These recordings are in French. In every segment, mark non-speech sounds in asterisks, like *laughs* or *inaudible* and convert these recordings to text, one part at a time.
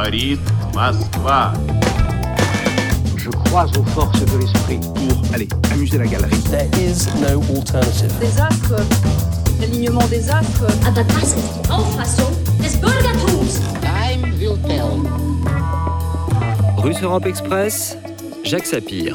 Говорит Москва. Je crois aux forces de l'esprit. pour aller amuser la galerie. There is no alternative. des astres, l'alignement des astres. Aber das ist die Auffassung des Bürgertums. Time will tell. Russe Europe Express, Jacques Sapir.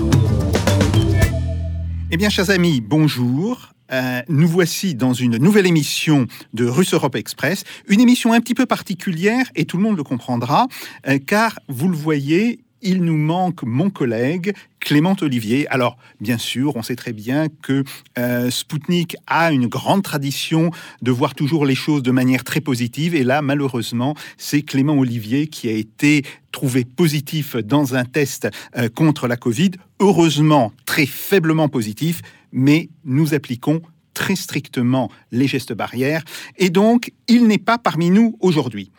Eh bien, chers amis, bonjour. Euh, nous voici dans une nouvelle émission de Russe Europe Express, une émission un petit peu particulière et tout le monde le comprendra, euh, car vous le voyez, il nous manque mon collègue Clément Olivier. Alors, bien sûr, on sait très bien que euh, Spoutnik a une grande tradition de voir toujours les choses de manière très positive. Et là, malheureusement, c'est Clément Olivier qui a été trouvé positif dans un test euh, contre la Covid. Heureusement, très faiblement positif, mais nous appliquons très strictement les gestes barrières. Et donc, il n'est pas parmi nous aujourd'hui.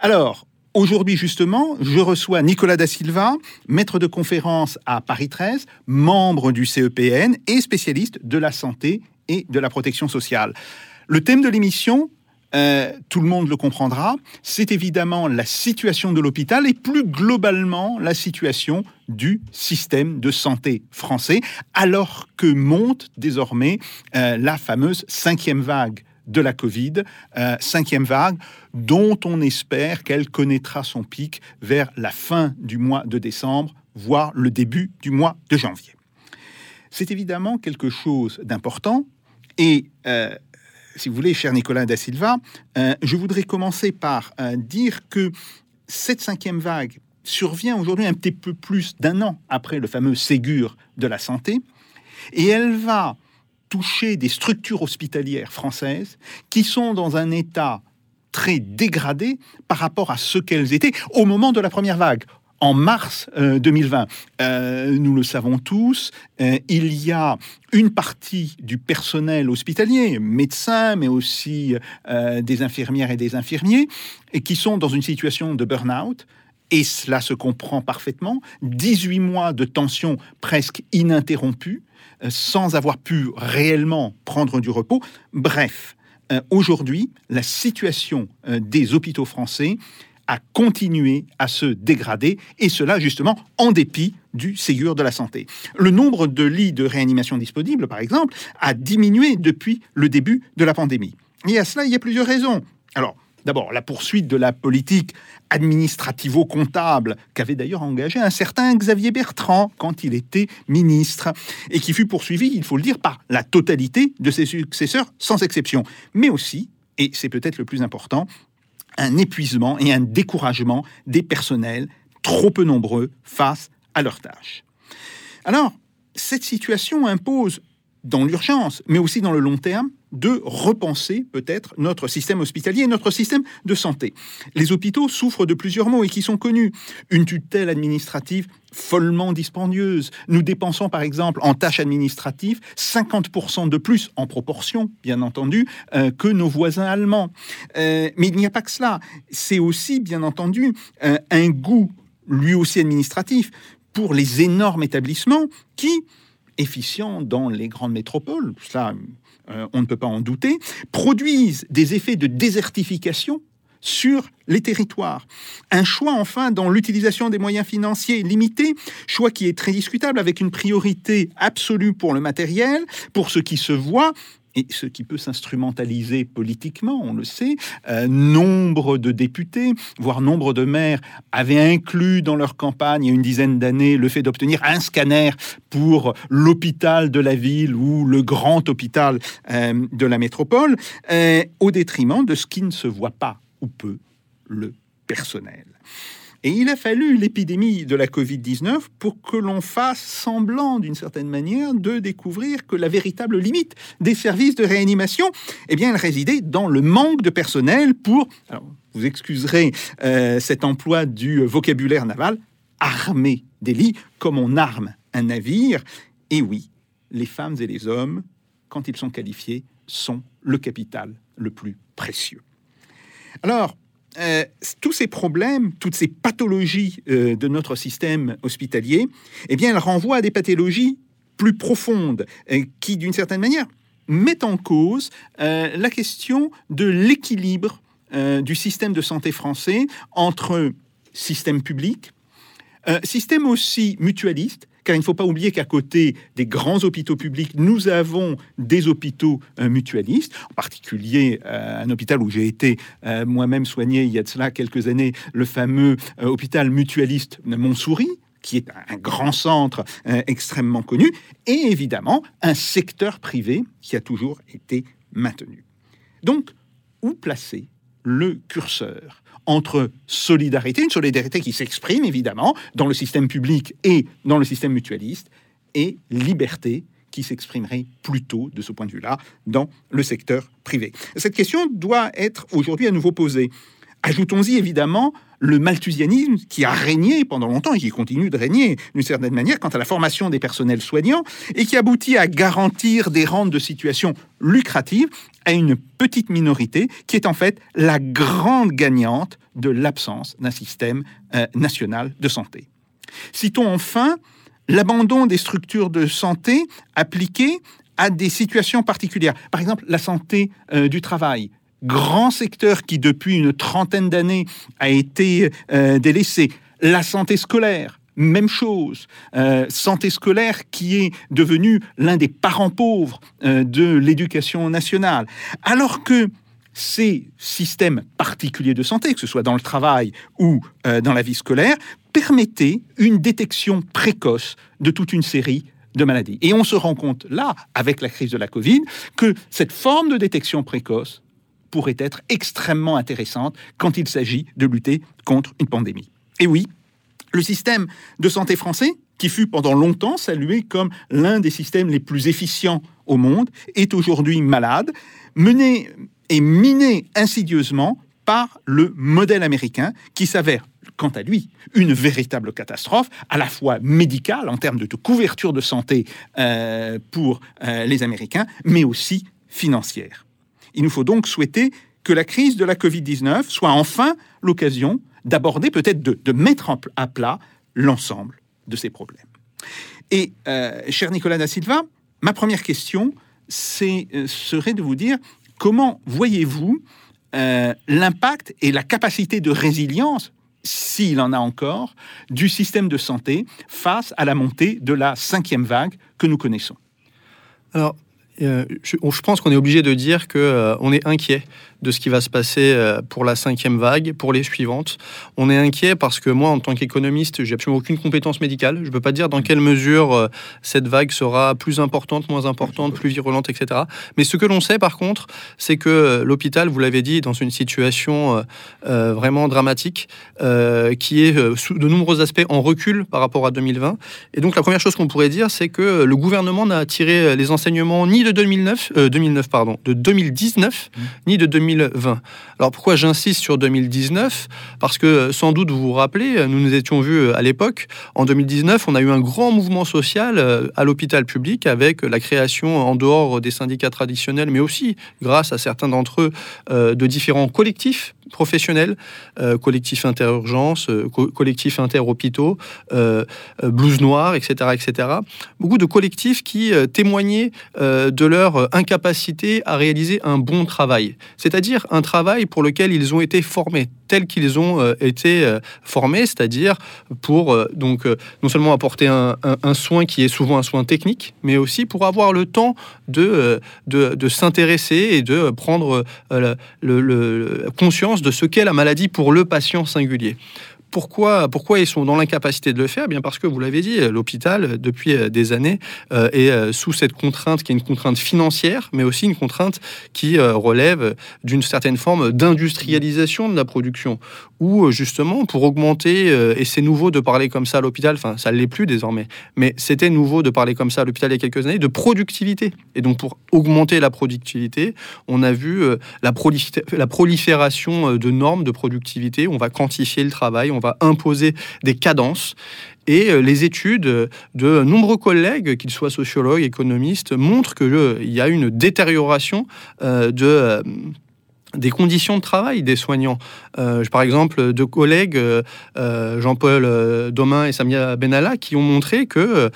Alors, Aujourd'hui, justement, je reçois Nicolas Da Silva, maître de conférence à Paris 13, membre du CEPN et spécialiste de la santé et de la protection sociale. Le thème de l'émission, euh, tout le monde le comprendra, c'est évidemment la situation de l'hôpital et plus globalement la situation du système de santé français, alors que monte désormais euh, la fameuse cinquième vague de la Covid, euh, cinquième vague, dont on espère qu'elle connaîtra son pic vers la fin du mois de décembre, voire le début du mois de janvier. C'est évidemment quelque chose d'important et, si vous voulez, cher Nicolas Da Silva, euh, je voudrais commencer par euh, dire que cette cinquième vague survient aujourd'hui un petit peu plus d'un an après le fameux Ségur de la santé et elle va toucher des structures hospitalières françaises qui sont dans un état très dégradé par rapport à ce qu'elles étaient au moment de la première vague. En mars euh, 2020, Euh, nous le savons tous, euh, il y a une partie du personnel hospitalier, médecins, mais aussi euh, des infirmières et des infirmiers, qui sont dans une situation de burn-out, et cela se comprend parfaitement. 18 mois de tension presque ininterrompue, euh, sans avoir pu réellement prendre du repos. Bref, euh, aujourd'hui, la situation euh, des hôpitaux français a continué à se dégrader, et cela justement en dépit du Ségur de la santé. Le nombre de lits de réanimation disponibles, par exemple, a diminué depuis le début de la pandémie. Et à cela, il y a plusieurs raisons. Alors, D'abord, la poursuite de la politique administrativo-comptable qu'avait d'ailleurs engagé un certain Xavier Bertrand quand il était ministre et qui fut poursuivi, il faut le dire, par la totalité de ses successeurs, sans exception. Mais aussi, et c'est peut-être le plus important, un épuisement et un découragement des personnels trop peu nombreux face à leurs tâches. Alors, cette situation impose dans l'urgence, mais aussi dans le long terme, de repenser peut-être notre système hospitalier et notre système de santé. Les hôpitaux souffrent de plusieurs maux et qui sont connus. Une tutelle administrative follement dispendieuse. Nous dépensons par exemple en tâches administratives 50% de plus en proportion, bien entendu, euh, que nos voisins allemands. Euh, mais il n'y a pas que cela. C'est aussi, bien entendu, euh, un goût, lui aussi administratif, pour les énormes établissements qui, efficients dans les grandes métropoles, cela euh, on ne peut pas en douter, produisent des effets de désertification sur les territoires. Un choix enfin dans l'utilisation des moyens financiers limités, choix qui est très discutable avec une priorité absolue pour le matériel, pour ce qui se voit, et ce qui peut s'instrumentaliser politiquement, on le sait, euh, nombre de députés, voire nombre de maires, avaient inclus dans leur campagne il y a une dizaine d'années le fait d'obtenir un scanner pour l'hôpital de la ville ou le grand hôpital euh, de la métropole, euh, au détriment de ce qui ne se voit pas ou peu, le personnel. Et il a fallu l'épidémie de la Covid-19 pour que l'on fasse semblant, d'une certaine manière, de découvrir que la véritable limite des services de réanimation, eh bien, elle résidait dans le manque de personnel pour, alors, vous excuserez euh, cet emploi du vocabulaire naval, armer des lits comme on arme un navire. Et oui, les femmes et les hommes, quand ils sont qualifiés, sont le capital le plus précieux. Alors, euh, tous ces problèmes, toutes ces pathologies euh, de notre système hospitalier, eh bien, elles renvoient à des pathologies plus profondes euh, qui, d'une certaine manière, mettent en cause la question de l'équilibre du système de santé français entre système public, système aussi mutualiste, car il ne faut pas oublier qu'à côté des grands hôpitaux publics, nous avons des hôpitaux euh, mutualistes, en particulier euh, un hôpital où j'ai été euh, moi-même soigné il y a de cela quelques années, le fameux hôpital mutualiste de Montsouris, qui est un grand centre extrêmement connu, et évidemment un secteur privé qui a toujours été maintenu. Donc, où placer le curseur entre solidarité, une solidarité qui s'exprime évidemment dans le système public et dans le système mutualiste, et liberté qui s'exprimerait plutôt de ce point de vue-là dans le secteur privé. Cette question doit être aujourd'hui à nouveau posée. Ajoutons-y évidemment le malthusianisme qui a régné pendant longtemps et qui continue de régner d'une certaine manière quant à la formation des personnels soignants et qui aboutit à garantir des rentes de situation lucratives à une petite minorité qui est en fait la grande gagnante de l'absence d'un système euh, national de santé. Citons enfin l'abandon des structures de santé appliquées à des situations particulières. Par exemple, la santé euh, du travail, grand secteur qui depuis une trentaine d'années a été euh, délaissé. La santé scolaire, même chose. Euh, santé scolaire qui est devenue l'un des parents pauvres euh, de l'éducation nationale. Alors que ces systèmes particuliers de santé, que ce soit dans le travail ou euh, dans la vie scolaire, permettaient une détection précoce de toute une série de maladies. Et on se rend compte là, avec la crise de la Covid, que cette forme de détection précoce pourrait être extrêmement intéressante quand il s'agit de lutter contre une pandémie. Et oui, le système de santé français, qui fut pendant longtemps salué comme l'un des systèmes les plus efficients au monde, est aujourd'hui malade, mené et miné insidieusement par le modèle américain qui s'avère quant à lui, une véritable catastrophe, à la fois médicale en termes de, couverture de santé euh, pour euh, les Américains, mais aussi financière. Il nous faut donc souhaiter que la crise de la Covid-19 soit enfin l'occasion d'aborder, peut-être de, de, mettre à plat l'ensemble de ces problèmes. Et, euh, cher Nicolas da Silva, ma première question euh, serait de vous dire comment voyez-vous euh, l'impact et la capacité de résilience s'il en a encore, du système de santé face à la montée de la cinquième vague que nous connaissons? Alors, je, pense qu'on est obligé de dire que euh, on est inquiet de ce qui va se passer euh, pour la cinquième vague, pour les suivantes. On est inquiet parce que moi, en tant qu'économiste, j'ai absolument aucune compétence médicale. Je ne peux pas dire dans quelle mesure euh, cette vague sera plus importante, moins importante, plus virulente, etc. Mais ce que l'on sait, par contre, c'est que euh, l'hôpital, vous l'avez dit, est dans une situation euh, vraiment dramatique, euh, qui est sous de nombreux aspects en recul par rapport à 2020. Et donc, la première chose qu'on pourrait dire, c'est que le gouvernement n'a tiré les enseignements ni de 2009, 2009 pardon, de 2019, mmh. ni de 2020. 2020. Alors pourquoi j'insiste sur 2019 Parce que sans doute vous vous rappelez, nous nous étions vus à l'époque, en 2019, on a eu un grand mouvement social euh, à l'hôpital public avec la création en dehors des syndicats traditionnels, mais aussi grâce à certains d'entre eux euh, de différents collectifs professionnels, euh, collectifs interurgence, euh, co collectifs interhôpitaux, euh, blues noirs, etc., etc. Beaucoup de collectifs qui euh, témoignaient euh, de leur incapacité à réaliser un bon travail, c'est-à-dire un travail pour lequel ils ont été formés tels qu'ils ont euh, été euh, formés, c'est-à-dire pour euh, donc non seulement apporter un, soin qui est souvent un soin technique, mais aussi pour avoir le temps de, de, s'intéresser et de prendre le, conscience de ce qu'est la maladie pour le patient singulier pourquoi, ils sont dans l'incapacité de le faire? Eh Bien parce que vous l'avez dit, l'hôpital depuis des années euh, est sous cette contrainte qui est une contrainte financière, mais aussi une contrainte qui euh, relève d'une certaine forme d'industrialisation de la production, où justement pour augmenter euh, et c'est nouveau de parler comme ça à l'hôpital, enfin ça l'est plus désormais, mais c'était nouveau de parler comme ça à l'hôpital il y a quelques années de productivité. Et donc pour augmenter la productivité, on a vu la prolifération de normes de productivité. On va quantifier le travail, on va imposer des cadences. Et euh, les études de nombreux collègues, qu'ils soient sociologues, économistes, montrent qu'il y a une détérioration euh, de des conditions de travail des soignants. Euh, par exemple, deux collègues, euh, euh, Jean-Paul Domain et Samia Benalla, qui ont montré que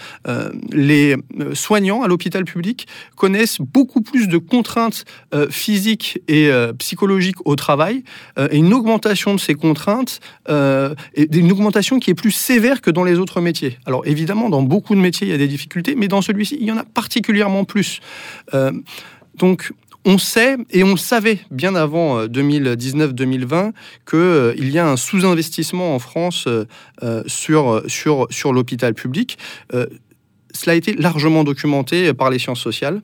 les soignants à l'hôpital public connaissent beaucoup plus de contraintes physiques et psychologiques au travail, et une augmentation de ces contraintes, une augmentation qui est plus sévère que dans les autres métiers. Alors évidemment, dans beaucoup de métiers, il y a des difficultés, mais dans celui-ci, il y en a particulièrement plus. Donc, on sait, et on le savait bien avant euh, 2019-2020, qu'il euh, y a un sous-investissement en France euh, euh, sur, sur, sur l'hôpital public. Euh, cela a été largement documenté par les sciences sociales.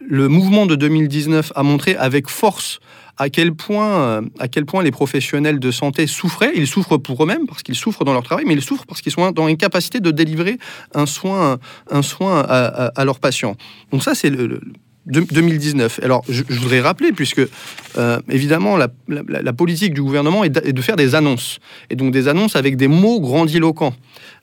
Le mouvement de 2019 a montré avec force à quel point, euh, à quel point les professionnels de santé souffraient. Ils souffrent pour eux-mêmes parce qu'ils souffrent dans leur travail, mais ils souffrent parce qu'ils sont dans l'incapacité de délivrer un soin, un soin à, leurs patients. Donc ça, c'est le- de- 2019. Alors, je, voudrais rappeler, puisque euh, évidemment, la, politique du gouvernement est de faire des annonces, et donc des annonces avec des mots grandiloquents.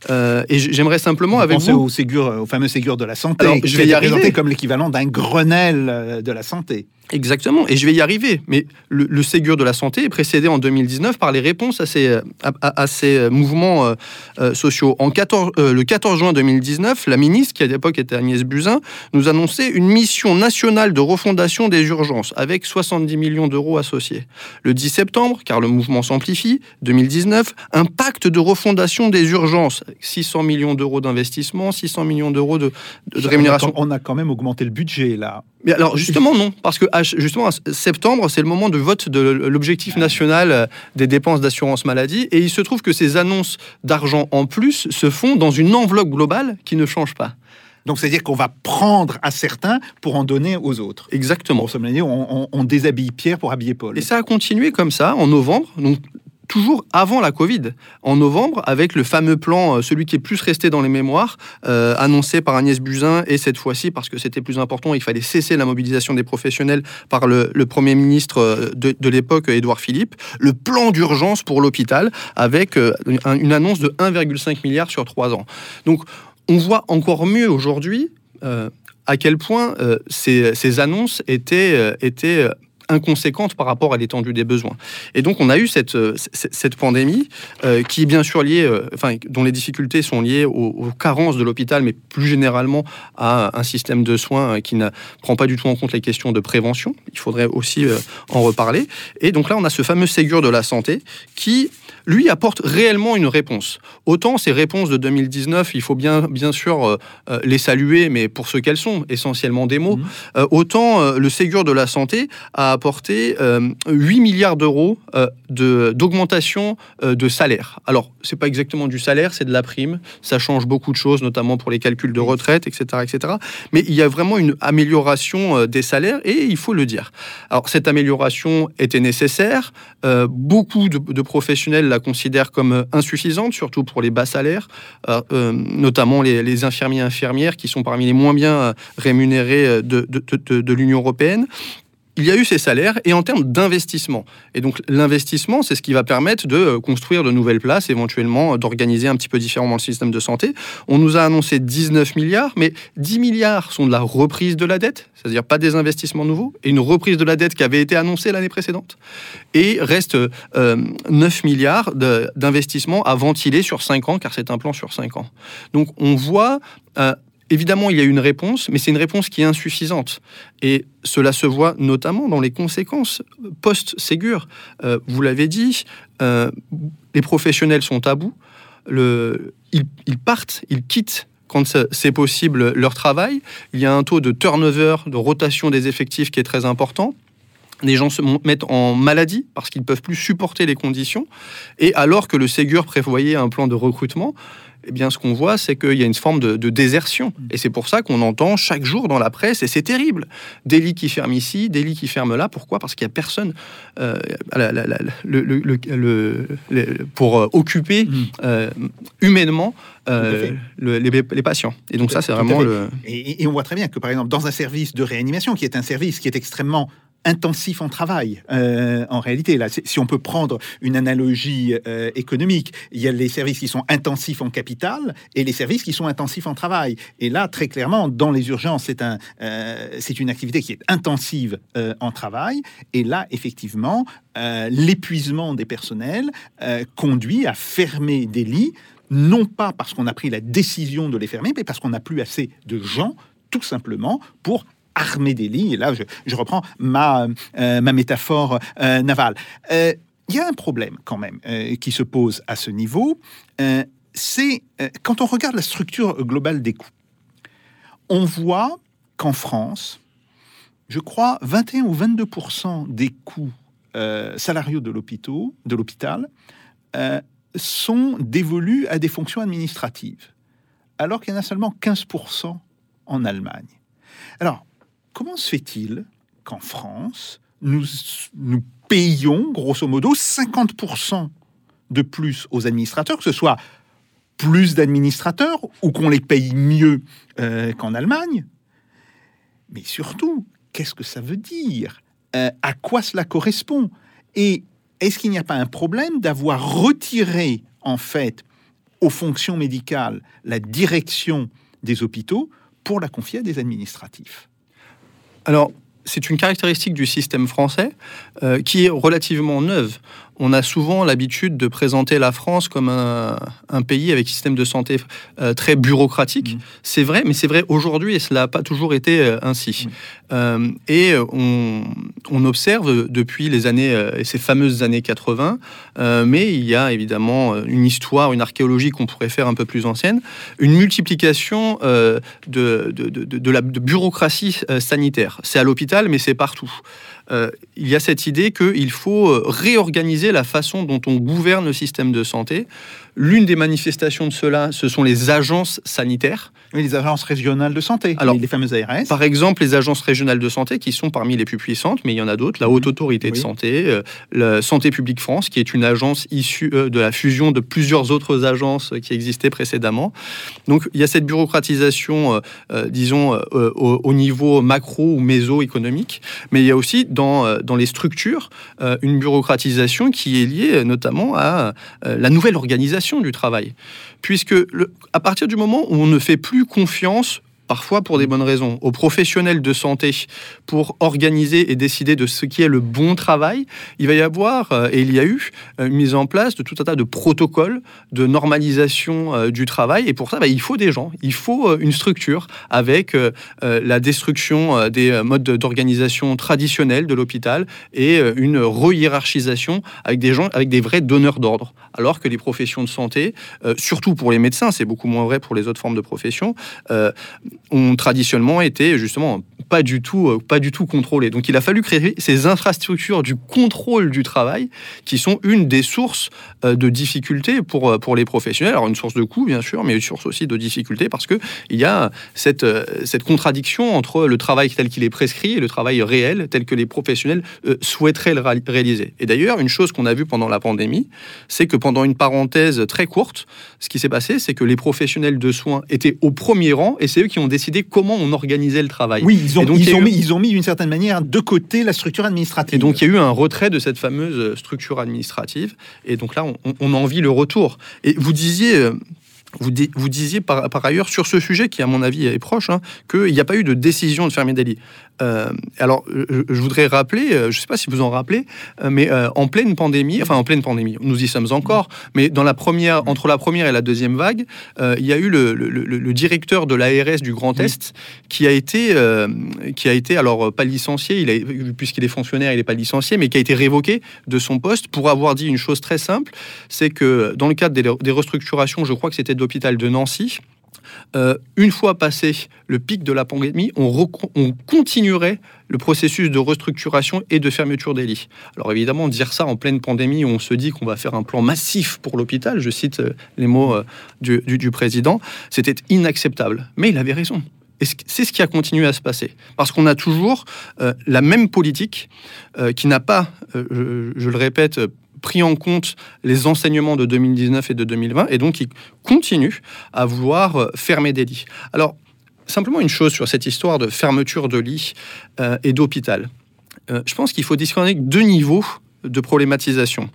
Euh, et j'aimerais simplement, avec vous, au, Ségur, au fameux Ségur de la santé, Alors, je vais y arriver. comme l'équivalent d'un Grenelle euh, de la santé. Exactement, et je vais y arriver. Mais le, le Ségur de la santé est précédé en 2019 par les réponses à ces, euh, à, à- à ces euh, mouvements euh, euh, sociaux. En 14, euh, le 14 juin 2019, la ministre, qui à l'époque était Agnès Buzyn, nous annonçait une mission nationale de refondation des urgences avec 70 millions d'euros associés. Le 10 septembre, car le mouvement s'amplifie, 2019, un pacte de refondation des urgences, 600 millions d'euros d'investissement, 600 millions d'euros de, de- de rémunération. On a quand même augmenté le budget là. Mais alors justement non, parce que ch- justement septembre c'est le moment de vote de l'objectif national euh, des dépenses d'assurance maladie et il se trouve que ces annonces d'argent en plus se font dans une enveloppe globale qui ne change pas. Donc c'est-à-dire qu'on va prendre à certains pour en donner aux autres. Exactement. On, on- on déshabille Pierre pour habiller Paul. Et ça a continué comme ça en novembre, donc toujours avant la Covid, en novembre, avec le fameux plan, euh, celui qui est plus resté dans les mémoires, euh, annoncé par Agnès Buzyn, et cette fois-ci, parce que c'était plus important, il fallait cesser la mobilisation des professionnels par le, Premier ministre euh, de, l'époque, Édouard Philippe, le plan d'urgence pour l'hôpital, avec un- une annonce de 1,5 milliard sur trois ans. Donc, on voit encore mieux aujourd'hui à quel point ces, ces annonces étaient inconséquentes par rapport à l'étendue des besoins. Et donc on a eu cette, euh, cette pandémie euh, qui est bien sûr liée, euh, enfin dont les difficultés sont liées aux, carences de l'hôpital, mais plus généralement à un système de soins qui ne prend pas du tout en compte les questions de prévention. Il faudrait aussi en reparler. Et donc là on a ce fameux Ségur de la santé qui lui apporte réellement une réponse. Autant ces réponses de 2019, il faut bien, bien sûr euh, euh, les saluer, mais pour ce qu'elles sont, essentiellement des mots. Mhm. Euh, autant euh, le Ségur de la santé a apporté euh, 8 milliards d'euros de- d'augmentation de salaire. Alors, c'est pas exactement du salaire, c'est de la prime. Ça change beaucoup de choses, notamment pour les calculs de retraite, etc., etc. Mais il y a vraiment une amélioration des salaires et il faut le dire. Alors, cette amélioration était nécessaire. Beaucoup de, de professionnels la considèrent comme euh, insuffisante, surtout pour les bas salaires, euh, euh, notamment les, infirmiers et infirmières qui sont parmi les moins bien rémunérés de l'Union européenne. Il y a eu ces salaires et en termes d'investissement. Et donc l'investissement, c'est ce qui va permettre de euh, construire de nouvelles places, éventuellement euh, d'organiser un petit peu différemment le système de santé. On nous a annoncé 19 milliards, mais 10 milliards sont de la reprise de la dette, c'est-à-dire pas des investissements nouveaux, et une reprise de la dette qui avait été annoncée l'année précédente. Et reste euh, 9 milliards de- d'investissements à ventiler sur 5 ans, car c'est un plan sur 5 ans. Donc on voit... euh, Évidemment, il y a une réponse, mais c'est une réponse qui est insuffisante. Et cela se voit notamment dans les conséquences post-Ségur. Euh, vous l'avez dit, euh, les professionnels sont à bout. Ils, partent, ils quittent quand c'est possible leur travail. Il y a un taux de turnover, de rotation des effectifs qui est très important. Les gens se mettent en maladie parce qu'ils ne peuvent plus supporter les conditions. Et alors que le Ségur prévoyait un plan de recrutement, eh bien, ce qu'on voit, c'est qu'il y a une forme de, de désertion. Et c'est pour ça qu'on entend chaque jour dans la presse, et c'est terrible, des lits qui ferment ici, des lits qui ferment là. Pourquoi? Parce qu'il n'y a personne euh, la- la- la- le- le- le- le- le- pour occuper Mm. euh, humainement euh, les, les patients. Et donc ça, c'est vraiment le... Et, et on voit très bien que, par exemple, dans un service de réanimation, qui est un service qui est extrêmement intensifs en travail. euh, en réalité, là, si on peut prendre une analogie euh, économique, il y a les services qui sont intensifs en capital et les services qui sont intensifs en travail. Et là, très clairement, dans les urgences, c'est un, euh, c'est une activité qui est intensive en travail. Et là, effectivement, l'épuisement des personnels conduit à fermer des lits, non pas parce qu'on a pris la décision de les fermer, mais parce qu'on n'a plus assez de gens, tout simplement, pour armer des lits. Et là, je, reprends ma, euh, ma métaphore euh, navale. Euh, Il y a un problème quand même euh, qui se pose à ce niveau. Euh, c'est euh, quand on regarde la structure globale des coûts, on voit qu'en France, je crois 21 ou 22% des coûts euh, salariaux de l'hôpital, euh, sont dévolus à des fonctions administratives, alors qu'il y en a seulement 15% en Allemagne. Alors, comment se fait-il qu'en France, nous, nous payons, grosso modo, 50% de plus aux administrateurs, que ce soit plus d'administrateurs ou qu'on les paye mieux euh, qu'en Allemagne? Mais surtout, qu'est-ce que ça veut dire? Euh, À quoi cela correspond? Et est-ce qu'il n'y a pas un problème d'avoir retiré, en fait, aux fonctions médicales la direction des hôpitaux pour la confier à des administratifs? Alors, c'est une caractéristique du système français euh, qui est relativement neuve. On a souvent l'habitude de présenter la France comme un, un pays avec un système de santé euh, très bureaucratique. Mhm. C'est vrai, mais c'est vrai aujourd'hui et cela n'a pas toujours été euh, ainsi. Euh, et on, on observe depuis les années, ces fameuses années 80, euh, mais il y a évidemment une histoire, une archéologie qu'on pourrait faire un peu plus ancienne, une multiplication de, de, de, de la bureaucratie sanitaire. C'est à l'hôpital, mais c'est partout. Euh, il y a cette idée qu'il faut euh, réorganiser la façon dont on gouverne le système de santé. L'une des manifestations de cela, ce sont les agences sanitaires. Oui, les agences régionales de santé, Alors, les, fameuses ARS. Par exemple, les agences régionales de santé, qui sont parmi les plus puissantes, mais il y en a d'autres. La Haute Autorité de. Santé, euh, la Santé publique France, qui est une agence issue euh, de la fusion de plusieurs autres agences euh, qui existaient précédemment. Donc, il y a cette bureaucratisation, euh, disons, au, au niveau macro ou méso-économique, mais il y a aussi dans, dans les structures une bureaucratisation qui est liée notamment à la nouvelle organisation du travail. Puisque à partir du moment où on ne fait plus confiance parfois pour des bonnes raisons, aux professionnels de santé pour organiser et décider de ce qui est le bon travail, il va y avoir, euh, et il y a eu, euh, une mise en place de tout un tas de protocoles de normalisation euh, du travail. Et pour ça, bah, il faut des gens, il faut une structure avec la destruction des modes d'organisation traditionnels de l'hôpital et une re-hiérarchisation avec des gens, avec des vrais donneurs d'ordre. Alors que les professions de santé, surtout pour les médecins, c'est beaucoup moins vrai pour les autres formes de professions, euh, ont traditionnellement été justement pas du tout, euh, pas du tout contrôlées. Donc il a fallu créer ces infrastructures du contrôle du travail qui sont une des sources euh, de difficultés pour, euh, pour les professionnels. Alors une source de coût bien sûr, mais une source aussi de difficultés parce que il y a cette, cette contradiction entre le travail tel qu'il est prescrit et le travail réel tel que les professionnels souhaiteraient le réaliser. Et d'ailleurs, une chose qu'on a vue pendant la pandémie, c'est que pendant une parenthèse très courte, ce qui s'est passé, c'est que les professionnels de soins étaient au premier rang et c'est eux qui ont décidé comment on organisait le travail. Oui, ils ont, donc, ils ont eu- mis, ils ont mis d'une certaine manière de côté la structure administrative. Et donc il y a eu un retrait de cette fameuse structure administrative. Et donc là, on, on en vit le retour. Et vous disiez, euh, vous, di- vous disiez par, par ailleurs sur ce sujet, qui à mon avis est proche, hein, qu'il n'y a pas eu de décision de fermer lits. Euh, alors, je, je voudrais rappeler, euh, je ne sais pas si vous en rappelez, euh, mais euh, en pleine pandémie, enfin en pleine pandémie, nous y sommes encore, mais dans la première, entre la première et la deuxième vague, euh, il y a eu le, le- le- le directeur de l'ARS du Grand Est qui a été, euh, qui a été alors euh, pas licencié, puisqu'il est fonctionnaire, il n'est pas licencié, mais qui a été révoqué de son poste pour avoir dit une chose très simple, c'est que dans le cadre des, des restructurations, je crois que c'était de l'hôpital de Nancy, euh, une fois passé le pic de la pandémie, on, continuerait le processus de restructuration et de fermeture des lits. Alors évidemment, dire ça en pleine pandémie on se dit qu'on va faire un plan massif pour l'hôpital, je cite euh, les mots euh, du, président, c'était inacceptable. Mais il avait raison. C'est ce qui a continué à se passer. Parce qu'on a toujours la même politique qui n'a pas, je, le répète, pris en compte les enseignements de 2019 et de 2020, et donc qui continue à vouloir euh, fermer des lits. Alors, simplement une chose sur cette histoire de fermeture de lits euh, et d'hôpital. Euh, je pense qu'il faut distinguer deux niveaux de problématisation.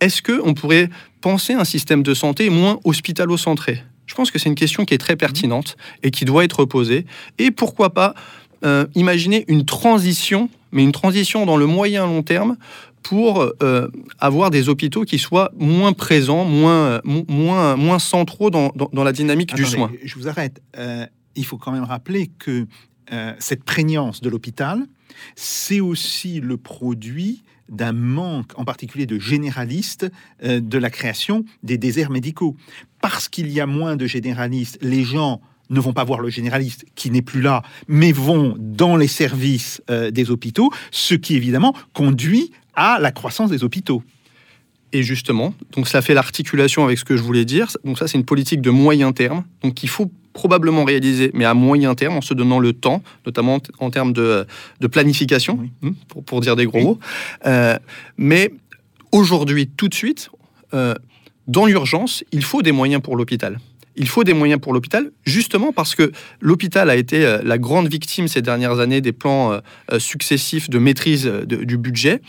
Est-ce qu'on pourrait penser un système de santé moins hospitalo-centré? Je pense que c'est une question qui est très pertinente et qui doit être posée. Et pourquoi pas imaginer une transition, mais une transition dans le moyen long terme pour euh, avoir des hôpitaux qui soient moins présents, moins, mo- moins, moins centraux dans, dans- dans la dynamique du soin. Je vous arrête. Euh, il faut quand même rappeler que euh, cette prégnance de l'hôpital, c'est aussi le produit d'un manque, en particulier de généralistes, de la création des déserts médicaux. Parce qu'il y a moins de généralistes, les gens ne vont pas voir le généraliste qui n'est plus là, mais vont dans les services euh, des hôpitaux, ce qui évidemment conduit à la croissance des hôpitaux. Et justement, donc ça fait l'articulation avec ce que je voulais dire. Donc ça, c'est une politique de moyen terme, donc qu'il faut probablement réaliser, mais à moyen terme, en se donnant le temps, notamment en termes de, de planification, Oui. hein, pour, pour dire des gros Oui. mots. Euh, mais aujourd'hui, tout de suite, euh, dans l'urgence, il faut des moyens pour l'hôpital. Il faut des moyens pour l'hôpital, justement parce que l'hôpital a été euh, la grande victime ces dernières années des plans euh, euh, successifs de maîtrise du budget,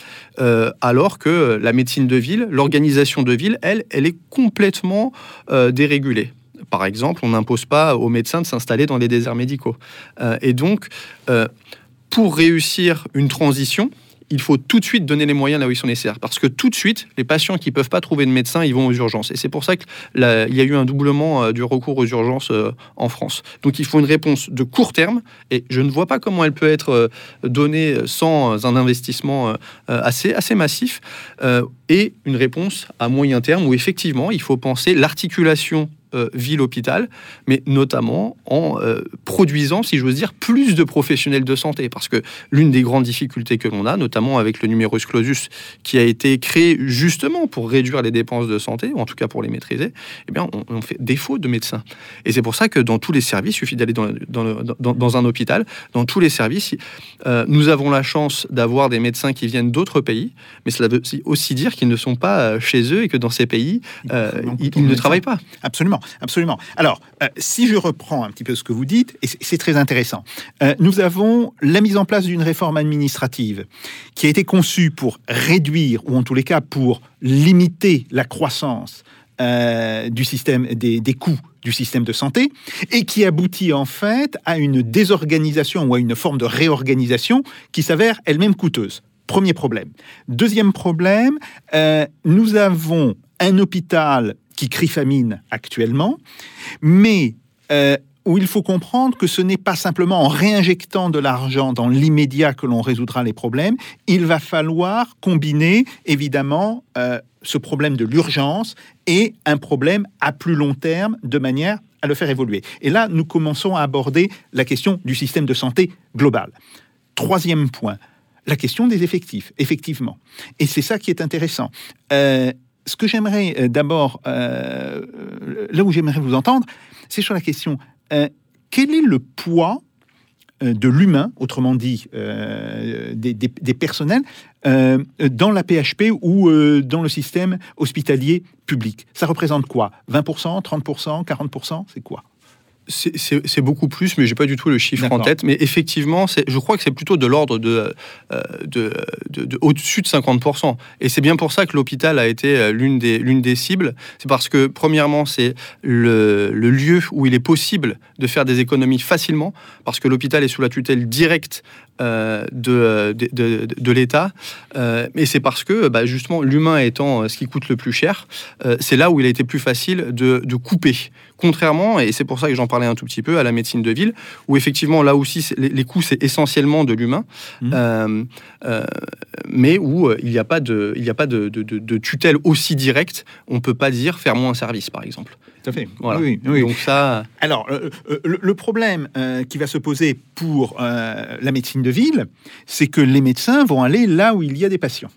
alors que la médecine de ville, l'organisation de ville, elle, elle est complètement dérégulée. Par exemple, on n'impose pas aux médecins de s'installer dans les déserts médicaux. Et donc, pour réussir une transition, il faut tout de suite donner les moyens là où ils sont nécessaires. Parce que tout de suite, les patients qui ne peuvent pas trouver de médecin, ils vont aux urgences. Et c'est pour ça qu'il y a eu un doublement euh, du recours aux urgences euh, en France. Donc il faut une réponse de court terme. Et je ne vois pas comment elle peut être euh, donnée sans un investissement assez, assez massif. Et une réponse à moyen terme où effectivement, il faut penser l'articulation euh, ville-hôpital, mais notamment en euh, produisant, si j'ose dire, plus de professionnels de santé. Parce que l'une des grandes difficultés que l'on a, notamment avec le numerus clausus, qui a été créé justement pour réduire les dépenses de santé, ou en tout cas pour les maîtriser, eh bien, on, on fait défaut de médecins. Et c'est pour ça que dans tous les services, il suffit d'aller dans, dans, dans- dans un hôpital, dans tous les services, euh, nous avons la chance d'avoir des médecins qui viennent d'autres pays, mais cela veut aussi dire qu'ils ne sont pas chez eux et que dans ces pays, ils, ne travaillent pas. Absolument, absolument. Alors, euh, si je reprends un petit peu ce que vous dites, et c'est- très intéressant, euh, nous avons la mise en place d'une réforme administrative qui a été conçue pour réduire, ou en tous les cas pour limiter la croissance euh, du système des, des coûts du système de santé et qui aboutit en fait à une désorganisation ou à une forme de réorganisation qui s'avère elle-même coûteuse. Premier problème. Deuxième problème, nous avons un hôpital qui crie famine actuellement, mais euh, où il faut comprendre que ce n'est pas simplement en réinjectant de l'argent dans l'immédiat que l'on résoudra les problèmes. Il va falloir combiner, évidemment, euh, ce problème de l'urgence et un problème à plus long terme de manière à le faire évoluer. Et là, nous commençons à aborder la question du système de santé global. Troisième point, la question des effectifs, effectivement. Et c'est ça qui est intéressant. Euh, ce que j'aimerais euh, d'abord, euh, euh, là où j'aimerais vous entendre, c'est sur la question, quel est le poids de l'humain, autrement dit des, personnels, dans la PHP ou dans le système hospitalier public? Ça représente quoi? 20%, 30%, 40% C'est quoi? C'est- beaucoup plus, mais j'ai pas du tout le chiffre en tête. Mais effectivement, je crois que c'est plutôt de l'ordre de, euh, de, de- de- au-dessus de 50%. Et c'est bien pour ça que l'hôpital a été euh, l'une des, des cibles. C'est parce que, premièrement, c'est le, le lieu où il est possible de faire des économies facilement, parce que l'hôpital est sous la tutelle directe euh, de, de, l'État. Euh, et c'est parce que, bah, justement, l'humain étant ce qui coûte le plus cher, c'est là où il a été plus facile de, de couper. Contrairement, et c'est pour ça que j'en parlais un tout petit peu, à la médecine de ville, où effectivement, là aussi, les, les coûts, c'est essentiellement de l'humain, Mhm. euh, euh, mais où euh, il n'y a pas, de, il y a pas de, de- de- de tutelle aussi directe. On ne peut pas dire faire moins service, par exemple. Tout à fait. Voilà. Oui, oui. Donc ça, Alors, euh, le, le problème qui va se poser pour la médecine de ville, c'est que les médecins vont aller là où il y a des patients.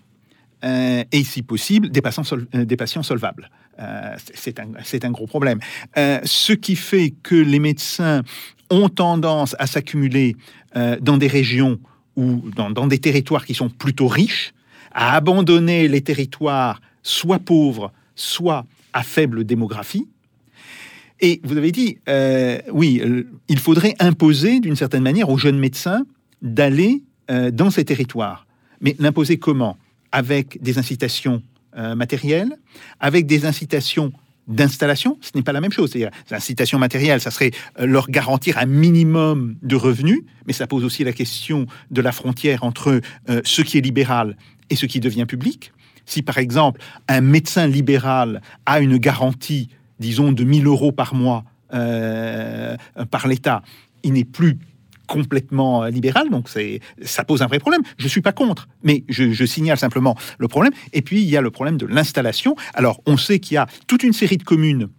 Et si possible, des patients, sol- des patients solvables. Euh, c'est- un, un gros problème. Euh, ce qui fait que les médecins ont tendance à s'accumuler euh, dans des régions ou dans, des territoires qui sont plutôt riches, à abandonner les territoires soit pauvres, soit à faible démographie. Et vous avez dit, oui, il faudrait imposer d'une certaine manière aux jeunes médecins d'aller dans ces territoires. Mais l'imposer comment? Avec des incitations euh, matérielles, avec des incitations d'installation, ce n'est pas la même chose. C'est-à-dire, l'incitation matérielle, ça serait euh, leur garantir un minimum de revenus, mais ça pose aussi la question de la frontière entre euh, ce qui est libéral et ce qui devient public. Si par exemple un médecin libéral a une garantie, disons, de 1000 euros par mois par l'État, il n'est plus complètement euh, libéral, donc ça pose un vrai problème. Je suis pas contre, mais je, signale simplement le problème. Et puis il y a le problème de l'installation. Alors on sait qu'il y a toute une série de communes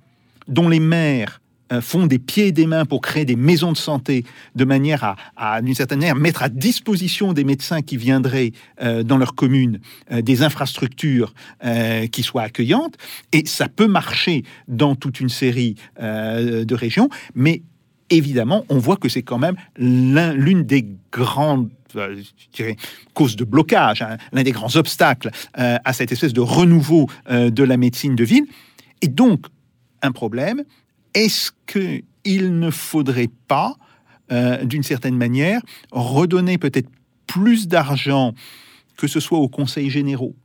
dont les maires euh, font des pieds et des mains pour créer des maisons de santé de manière à, à d'une certaine manière, mettre à disposition des médecins qui viendraient euh, dans leur commune des infrastructures qui soient accueillantes. Et ça peut marcher dans toute une série de régions, mais évidemment, on voit que c'est quand même l'un- l'une des grandes euh, causes de blocage, hein, l'un des grands obstacles euh, à cette espèce de renouveau euh, de la médecine de ville. Et donc, un problème, est-ce qu'il ne faudrait pas, d'une certaine manière, redonner peut-être plus d'argent, que ce soit aux conseils généraux,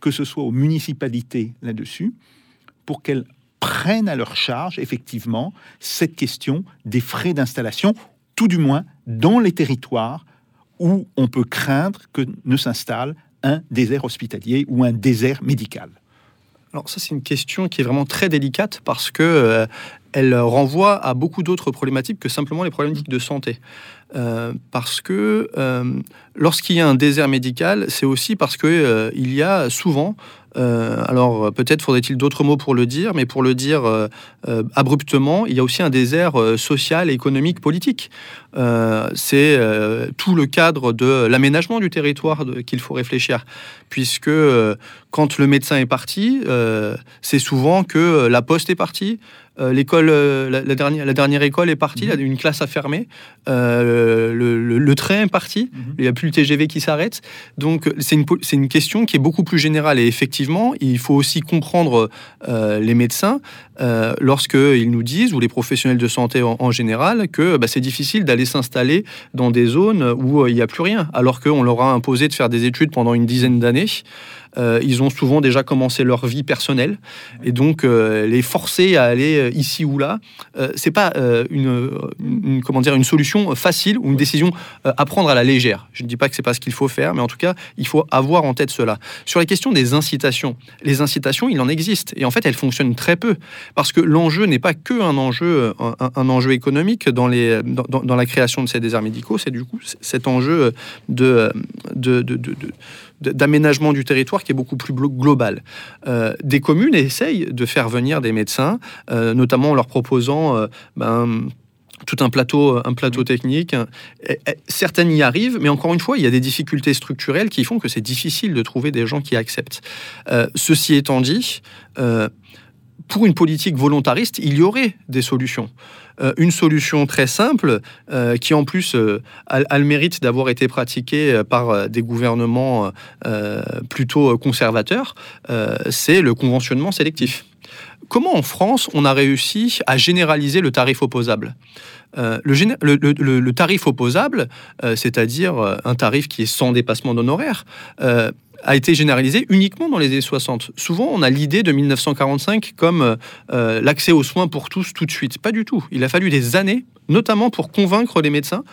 que ce soit aux municipalités là-dessus, pour qu'elles prennent à leur charge, effectivement, cette question des frais d'installation, tout du moins dans les territoires où on peut craindre que ne s'installe un désert hospitalier ou un désert médical. Alors ça, c'est une question qui est vraiment très délicate parce que euh, elle renvoie à beaucoup d'autres problématiques que simplement les problématiques de santé. Euh, parce que euh, lorsqu'il y a un désert médical, c'est aussi parce que il y a souvent, euh, alors peut-être faudrait-il d'autres mots pour le dire, mais pour le dire euh, euh, abruptement, il y a aussi un désert social, économique, politique. C'est tout le cadre de l'aménagement du territoire qu'il faut réfléchir, puisque quand le médecin est parti, c'est souvent que la poste est partie, euh, l'école, euh, la, la dernière, la dernière école est partie, là, une classe a fermé, euh, le, le- le train est parti, il n'y a plus le TGV qui s'arrête. Donc c'est une, c'est une question qui est beaucoup plus générale. Et effectivement, il faut aussi comprendre euh, les médecins euh, lorsqu'ils nous disent, ou les professionnels de santé en, en général, que bah, c'est difficile d'aller s'installer dans des zones où euh, il n'y a plus rien, alors qu'on leur a imposé de faire des études pendant une dizaine d'années. Euh, ils ont souvent déjà commencé leur vie personnelle. Et donc euh, les forcer à aller euh, ici ou là, c'est pas une, une- comment dire une solution facile ou une décision à prendre à la légère. Je ne dis pas que c'est pas ce qu'il faut faire, mais en tout cas il faut avoir en tête cela. Sur la question des incitations, les incitations il en existe. Et en fait elles fonctionnent très peu. Parce que l'enjeu n'est pas que un enjeu un, enjeu économique dans les dans, dans- dans la création de ces déserts médicaux, c'est du coup cet enjeu de- de- de- d'aménagement du territoire qui est beaucoup plus glo- global. Euh, des communes essayent de faire venir des médecins, euh, notamment en leur proposant euh, ben, tout un plateau, un plateau technique. Et- et certaines y arrivent, mais encore une fois, il y a des difficultés structurelles qui font que c'est difficile de trouver des gens qui acceptent. Ceci étant dit, pour une politique volontariste, il y aurait des solutions. Euh, une solution très simple, euh, qui en plus euh, a, le mérite d'avoir été pratiquée par des gouvernements plutôt conservateurs, c'est le conventionnement sélectif. Comment en France on a réussi à généraliser le tarif opposable? Le, tarif opposable, c'est-à-dire un tarif qui est sans dépassement d'honoraires, a été généralisé uniquement dans les années 60. Souvent, on a l'idée de 1945 comme euh, euh, l'accès aux soins pour tous tout de suite. Pas du tout. Il a fallu des années, notamment pour convaincre les médecins,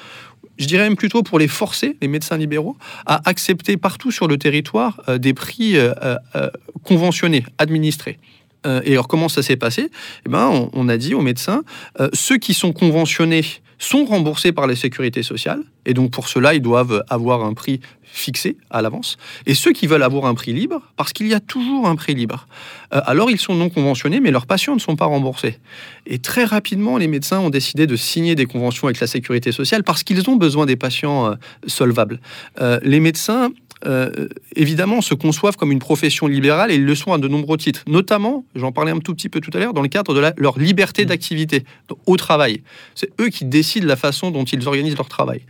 je dirais même plutôt pour les forcer, les médecins libéraux, à accepter partout sur le territoire euh, des prix conventionnés, administrés. Et alors, comment ça s'est passé? Eh ben, on, a dit aux médecins, ceux qui sont conventionnés sont remboursés par la sécurité sociale, et donc pour cela, ils doivent avoir un prix fixé à l'avance. Et ceux qui veulent avoir un prix libre, parce qu'il y a toujours un prix libre, euh, alors ils sont non conventionnés, mais leurs patients ne sont pas remboursés. Et très rapidement, les médecins ont décidé de signer des conventions avec la sécurité sociale parce qu'ils ont besoin des patients euh, solvables. Euh, les médecins euh, évidemment, se conçoivent comme une profession libérale et ils le sont à de nombreux titres, notamment, j'en parlais un tout petit peu tout à l'heure, dans le cadre de la- leur liberté d'activité au travail. C'est eux qui décident la façon dont ils organisent leur travail.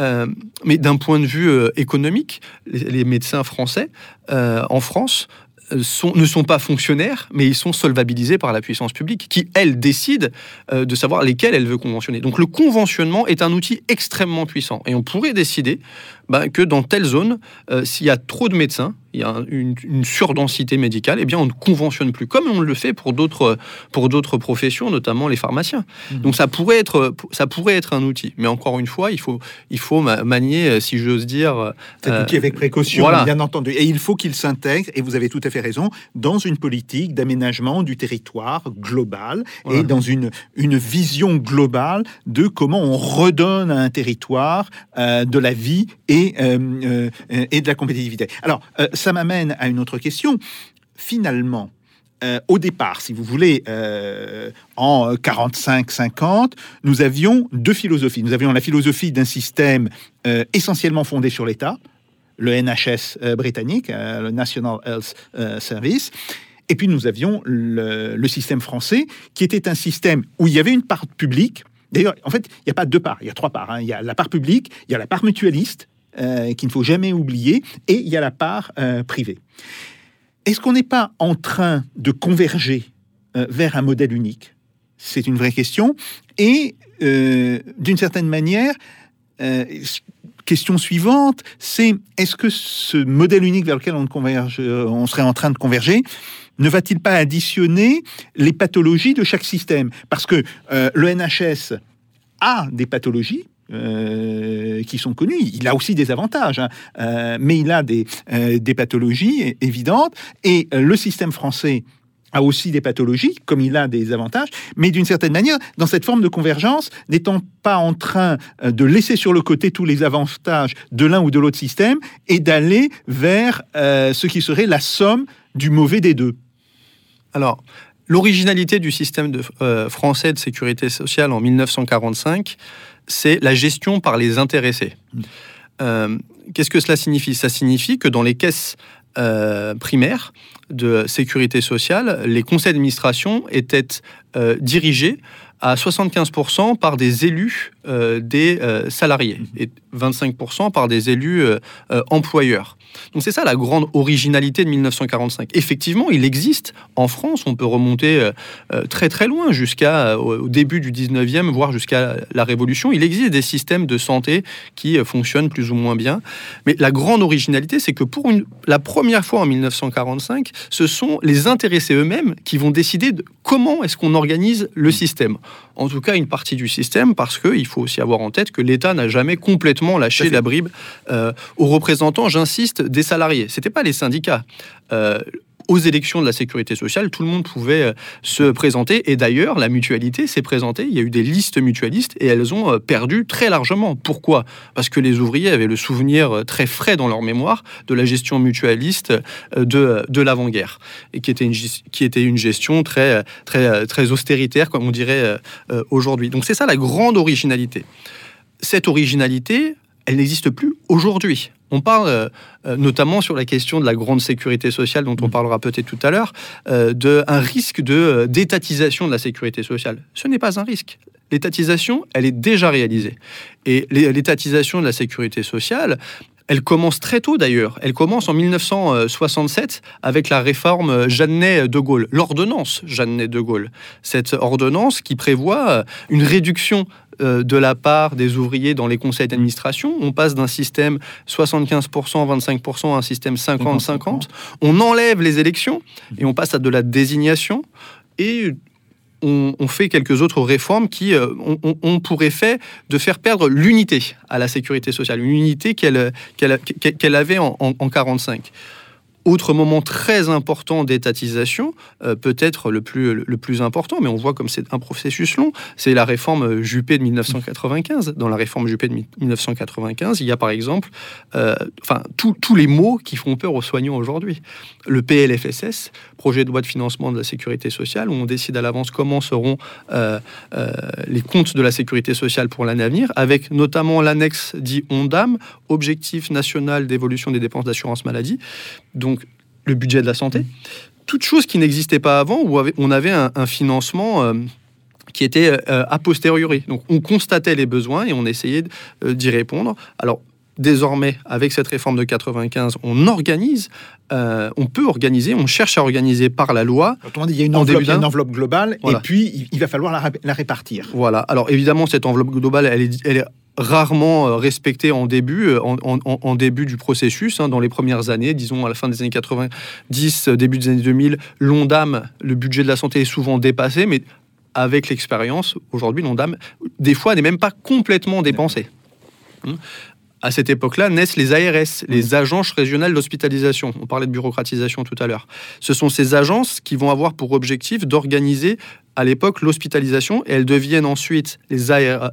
Euh, mais d'un point de vue euh, économique, les, les médecins français en France sont- ne sont pas fonctionnaires, mais ils sont solvabilisés par la puissance publique, qui, elle, décide euh, de savoir lesquels elle veut conventionner. Donc le conventionnement est un outil extrêmement puissant. Et on pourrait décider, ben, que dans telle zone, euh, s'il y a trop de médecins, il y a un- une, une surdensité médicale, eh bien on ne conventionne plus, comme on le fait pour d'autres pour d'autres professions, notamment les pharmaciens. Donc ça pourrait être ça pourrait être un outil, mais encore une fois, il faut il faut ma- manier, euh, si j'ose dire, Cet euh, outil avec précaution, voilà. bien entendu. Et il faut qu'il s'intègre, et vous avez tout à fait raison, dans une politique d'aménagement du territoire global Voilà. et dans une, une vision globale de comment on redonne à un territoire euh, de la vie et, euh, euh, et de la compétitivité. Alors, euh, ça m'amène à une autre question. Finalement, au départ, si vous voulez, en 45-50, nous avions deux philosophies. Nous avions la philosophie d'un système essentiellement fondé sur l'État, le NHS britannique, le National Health Service. Et puis nous avions le, le système français, qui était un système où il y avait une part publique. D'ailleurs, en fait, il n'y a pas deux parts, il y a trois parts. hein. Il y a la part publique, il y a la part mutualiste, euh, qu'il ne faut jamais oublier, et il y a la part euh, privée. Est-ce qu'on n'est pas en train de converger euh, vers un modèle unique? C'est une vraie question. Et d'une certaine manière, question suivante, c'est est-ce que ce modèle unique vers lequel on, serait en train de converger ne va-t-il pas additionner les pathologies de chaque système? Parce que le NHS a des pathologies. Euh, qui sont connues. Il a aussi des avantages, hein, euh, mais il a des, euh, des pathologies évidentes. Et le système français a aussi des pathologies, comme il a des avantages, mais d'une certaine manière, dans cette forme de convergence, n'étant pas en train de laisser sur le côté tous les avantages de l'un ou de l'autre système et d'aller vers ce qui serait la somme du mauvais des deux. Alors, l'originalité du système français de sécurité sociale en 1945, c'est la gestion par les intéressés. Euh, Qu'est-ce que cela signifie? Ça signifie que dans les caisses euh, primaires de sécurité sociale, les conseils d'administration étaient euh, dirigés à 75% par des élus des salariés et 25% par des élus employeurs. Donc c'est ça la grande originalité de 1945. Effectivement, il existe en France, on peut remonter euh, euh, très très loin jusqu'à euh, début du 19e, voire jusqu'à la Révolution, il existe des systèmes de santé qui fonctionnent plus ou moins bien. Mais la grande originalité, c'est que pour la première fois en 1945, ce sont les intéressés eux-mêmes qui vont décider de comment est-ce qu'on organise le système. En tout cas, une partie du système, parce qu'il faut aussi avoir en tête que l'État n'a jamais complètement lâché la bribe euh, aux représentants, j'insiste, des salariés. C'était pas les syndicats. Euh, aux élections de la sécurité sociale, tout le monde pouvait euh, se présenter. Et d'ailleurs, la mutualité s'est présentée. Il y a eu des listes mutualistes et elles ont euh, perdu très largement. Pourquoi? Parce que les ouvriers avaient le souvenir euh, très frais dans leur mémoire de la gestion mutualiste de, de l'avant-guerre et qui était une, qui était une gestion très, très, très austéritaire, comme on dirait aujourd'hui. Donc c'est ça la grande originalité. Cette originalité, elle n'existe plus aujourd'hui. On parle euh, euh, notamment sur la question de la grande sécurité sociale, dont on parlera peut-être tout à l'heure, euh, d'un risque de d'étatisation de la sécurité sociale. Ce n'est pas un risque. L'étatisation, elle est déjà réalisée. Et l'é- l'étatisation de la sécurité sociale, elle commence très tôt d'ailleurs. Elle commence en 1967 avec la réforme Jeannet-de Gaulle, l'ordonnance Jeannet-de Gaulle. Cette ordonnance qui prévoit une réduction de la part des ouvriers dans les conseils d'administration. On passe d'un système 75%, 25% à un système 50-50. On enlève les élections et on passe à de la désignation. Et on, on fait quelques autres réformes qui euh, ont, pour effet de faire perdre l'unité à la sécurité sociale, une unité qu'elle avait en, en, en 45. Autre moment très important d'étatisation, euh, peut-être le plus, le plus important, mais on voit comme c'est un processus long, c'est la réforme Juppé de 1995. Dans la réforme Juppé de 1995, il y a par exemple euh, enfin, tous- les mots qui font peur aux soignants aujourd'hui. Le PLFSS, projet de loi de financement de la sécurité sociale, où on décide à l'avance comment seront euh, euh, les comptes de la sécurité sociale pour l'année à venir, avec notamment l'annexe dit ONDAM, Objectif national d'évolution des dépenses d'assurance maladie, donc le budget de la santé. Toute chose qui n'existait pas avant, où on avait un, un financement euh, qui était euh, a posteriori. Donc on constatait les besoins et on essayait euh, d'y répondre. Alors désormais, avec cette réforme de 95, on organise, euh, on peut organiser, on cherche à organiser par la loi Autrement dit, il y a une En enveloppe, début il y a une d'un- enveloppe globale, Voilà. et puis il, va falloir la, ré- la répartir. Voilà. Alors évidemment, cette enveloppe globale, elle est, elle est rarement respectées en début, en, en- en début du processus, hein, dans les premières années, disons à la fin des années 90, début des années 2000, l'ONDAM, le budget de la santé est souvent dépassé, mais avec l'expérience, aujourd'hui, l'ONDAM, des fois, n'est même pas complètement dépensé. Hum. À cette époque-là naissent les ARS, les agences régionales d'hospitalisation. On parlait de bureaucratisation tout à l'heure. Ce sont ces agences qui vont avoir pour objectif d'organiser à l'époque l'hospitalisation et elles deviennent ensuite les ARS,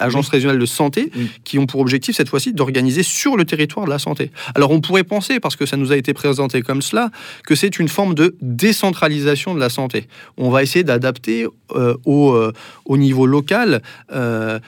agences régionales de santé, Oui. qui ont pour objectif cette fois-ci d'organiser sur le territoire de la santé. Alors on pourrait penser, parce que ça nous a été présenté comme cela, que c'est une forme de décentralisation de la santé. On va essayer d'adapter euh, au, euh, au niveau local. euh,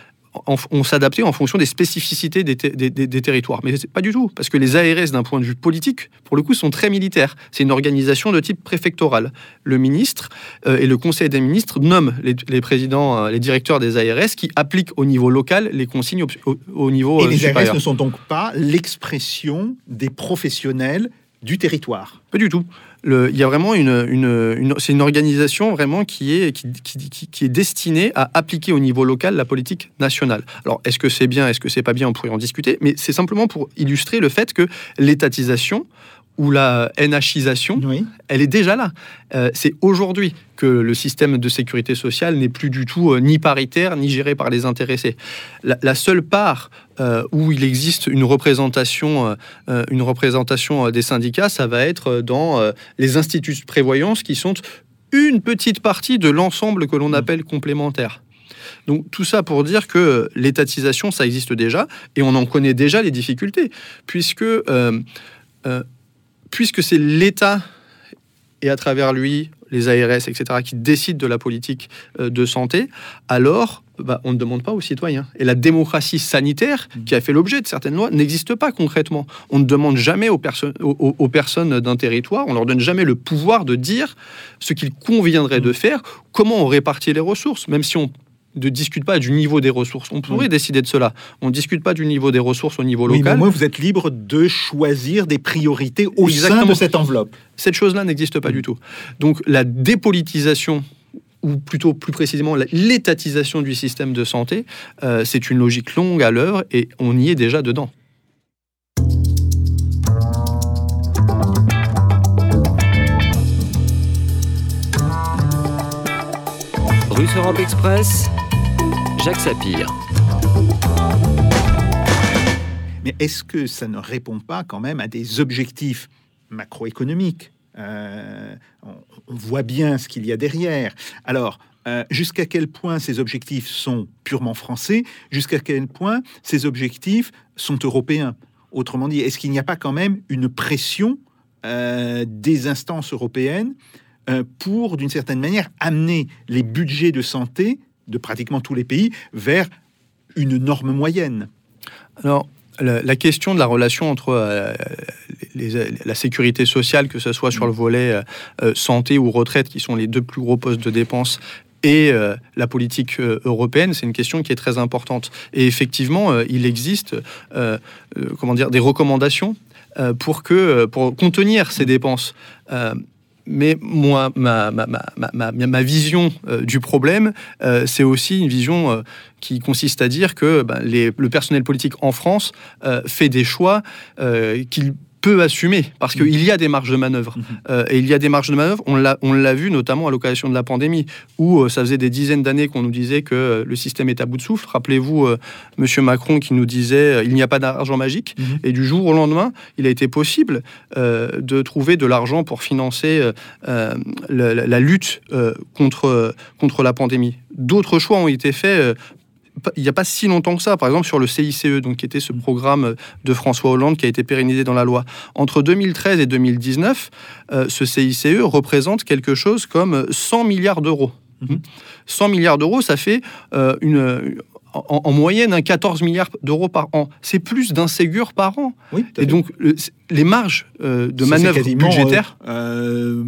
en- on en fonction des spécificités des, ter- des- des- des territoires. Mais pas du tout, parce que les ARS, d'un point de vue politique, pour le coup, sont très militaires. C'est une organisation de type préfectoral. Le ministre euh, et le conseil des ministres nomment les, les présidents, euh, les directeurs des ARS qui appliquent au niveau local les consignes au, au- au niveau Et euh, les supérieur. ARS ne sont donc pas l'expression des professionnels du territoire. Pas du tout. Il y a vraiment une, c'est une organisation vraiment qui est, qui- qui est destinée à appliquer au niveau local la politique nationale. Alors, est-ce que c'est bien, est-ce que c'est pas bien, on pourrait en discuter, mais c'est simplement pour illustrer le fait que l'étatisation ou la NHisation, Oui. elle est déjà là. Euh, c'est aujourd'hui que le système de sécurité sociale n'est plus du tout euh, ni paritaire ni géré par les intéressés. La, la seule part euh, où il existe une représentation, euh, euh, une représentation euh, des syndicats, ça va être euh, dans euh, les instituts de prévoyance qui sont une petite partie de l'ensemble que l'on appelle complémentaire. Donc tout ça pour dire que euh, l'étatisation, ça existe déjà, et on en connaît déjà les difficultés, puisque, euh, euh, puisque c'est l'État et à travers lui les ARS, etc., qui décident de la politique euh, de santé, alors bah, on ne demande pas aux citoyens. Et la démocratie sanitaire, qui a fait l'objet de certaines lois, n'existe pas concrètement. On ne demande jamais aux, perso- aux- aux- aux personnes d'un territoire, on leur donne jamais le pouvoir de dire ce qu'il conviendrait de faire, comment on répartit les ressources, même si on ne discute pas du niveau des ressources. On pourrait Oui. décider de cela. On ne discute pas du niveau des ressources au niveau Oui, mais local. au moins, vous êtes libre de choisir des priorités au sein de cette enveloppe. Cette chose-là n'existe pas du tout. Donc la dépolitisation, ou plutôt plus précisément l'étatisation du système de santé, euh, c'est une logique longue à l'œuvre et on y est déjà dedans. Russe Europe Express, Jacques Sapir. Mais est-ce que ça ne répond pas quand même à des objectifs macroéconomiques? Euh, on, voit bien ce qu'il y a derrière. Alors, euh, jusqu'à quel point ces objectifs sont purement français? Jusqu'à quel point ces objectifs sont européens? Autrement dit, est-ce qu'il n'y a pas quand même une pression euh, des instances européennes pour, d'une certaine manière, amener les budgets de santé de pratiquement tous les pays vers une norme moyenne Alors, la, question de la relation entre euh, la sécurité sociale, que ce soit sur le volet euh, euh, santé ou retraite, qui sont les deux plus gros postes de dépenses, et euh, la politique euh, européenne, c'est une question qui est très importante. Et effectivement, euh, il existe euh, euh, comment dire, des recommandations euh, pour, que, euh, pour contenir ces dépenses. Mais moi, ma, ma, ma, ma, vision euh, du problème, euh, c'est aussi une vision euh, qui consiste à dire que ben, le personnel politique en France fait des choix qu'il peut assumer, parce qu'il y a des marges de manœuvre. Euh, et il y a des marges de manœuvre, on l'a vu notamment à l'occasion de la pandémie, où euh, ça faisait des dizaines d'années qu'on nous disait que euh, le système est à bout de souffle. Rappelez-vous, Monsieur Macron qui nous disait il n'y a pas d'argent magique. Mhm. Et du jour au lendemain, il a été possible de trouver de l'argent pour financer la, la- lutte contre, contre la pandémie. D'autres choix ont été faits. Euh, il n'y a pas si longtemps que ça, par exemple sur le CICE, donc qui était ce programme de François Hollande qui a été pérennisé dans la loi. Entre 2013 et 2019, euh, ce CICE représente quelque chose comme 100 milliards d'euros. Mhm. 100 milliards d'euros, ça fait euh, une, en, en moyenne un 14 milliards d'euros par an. C'est plus d'un Ségur par an. Oui, Et donc, le- les marges euh, de manœuvre budgétaire, euh, euh,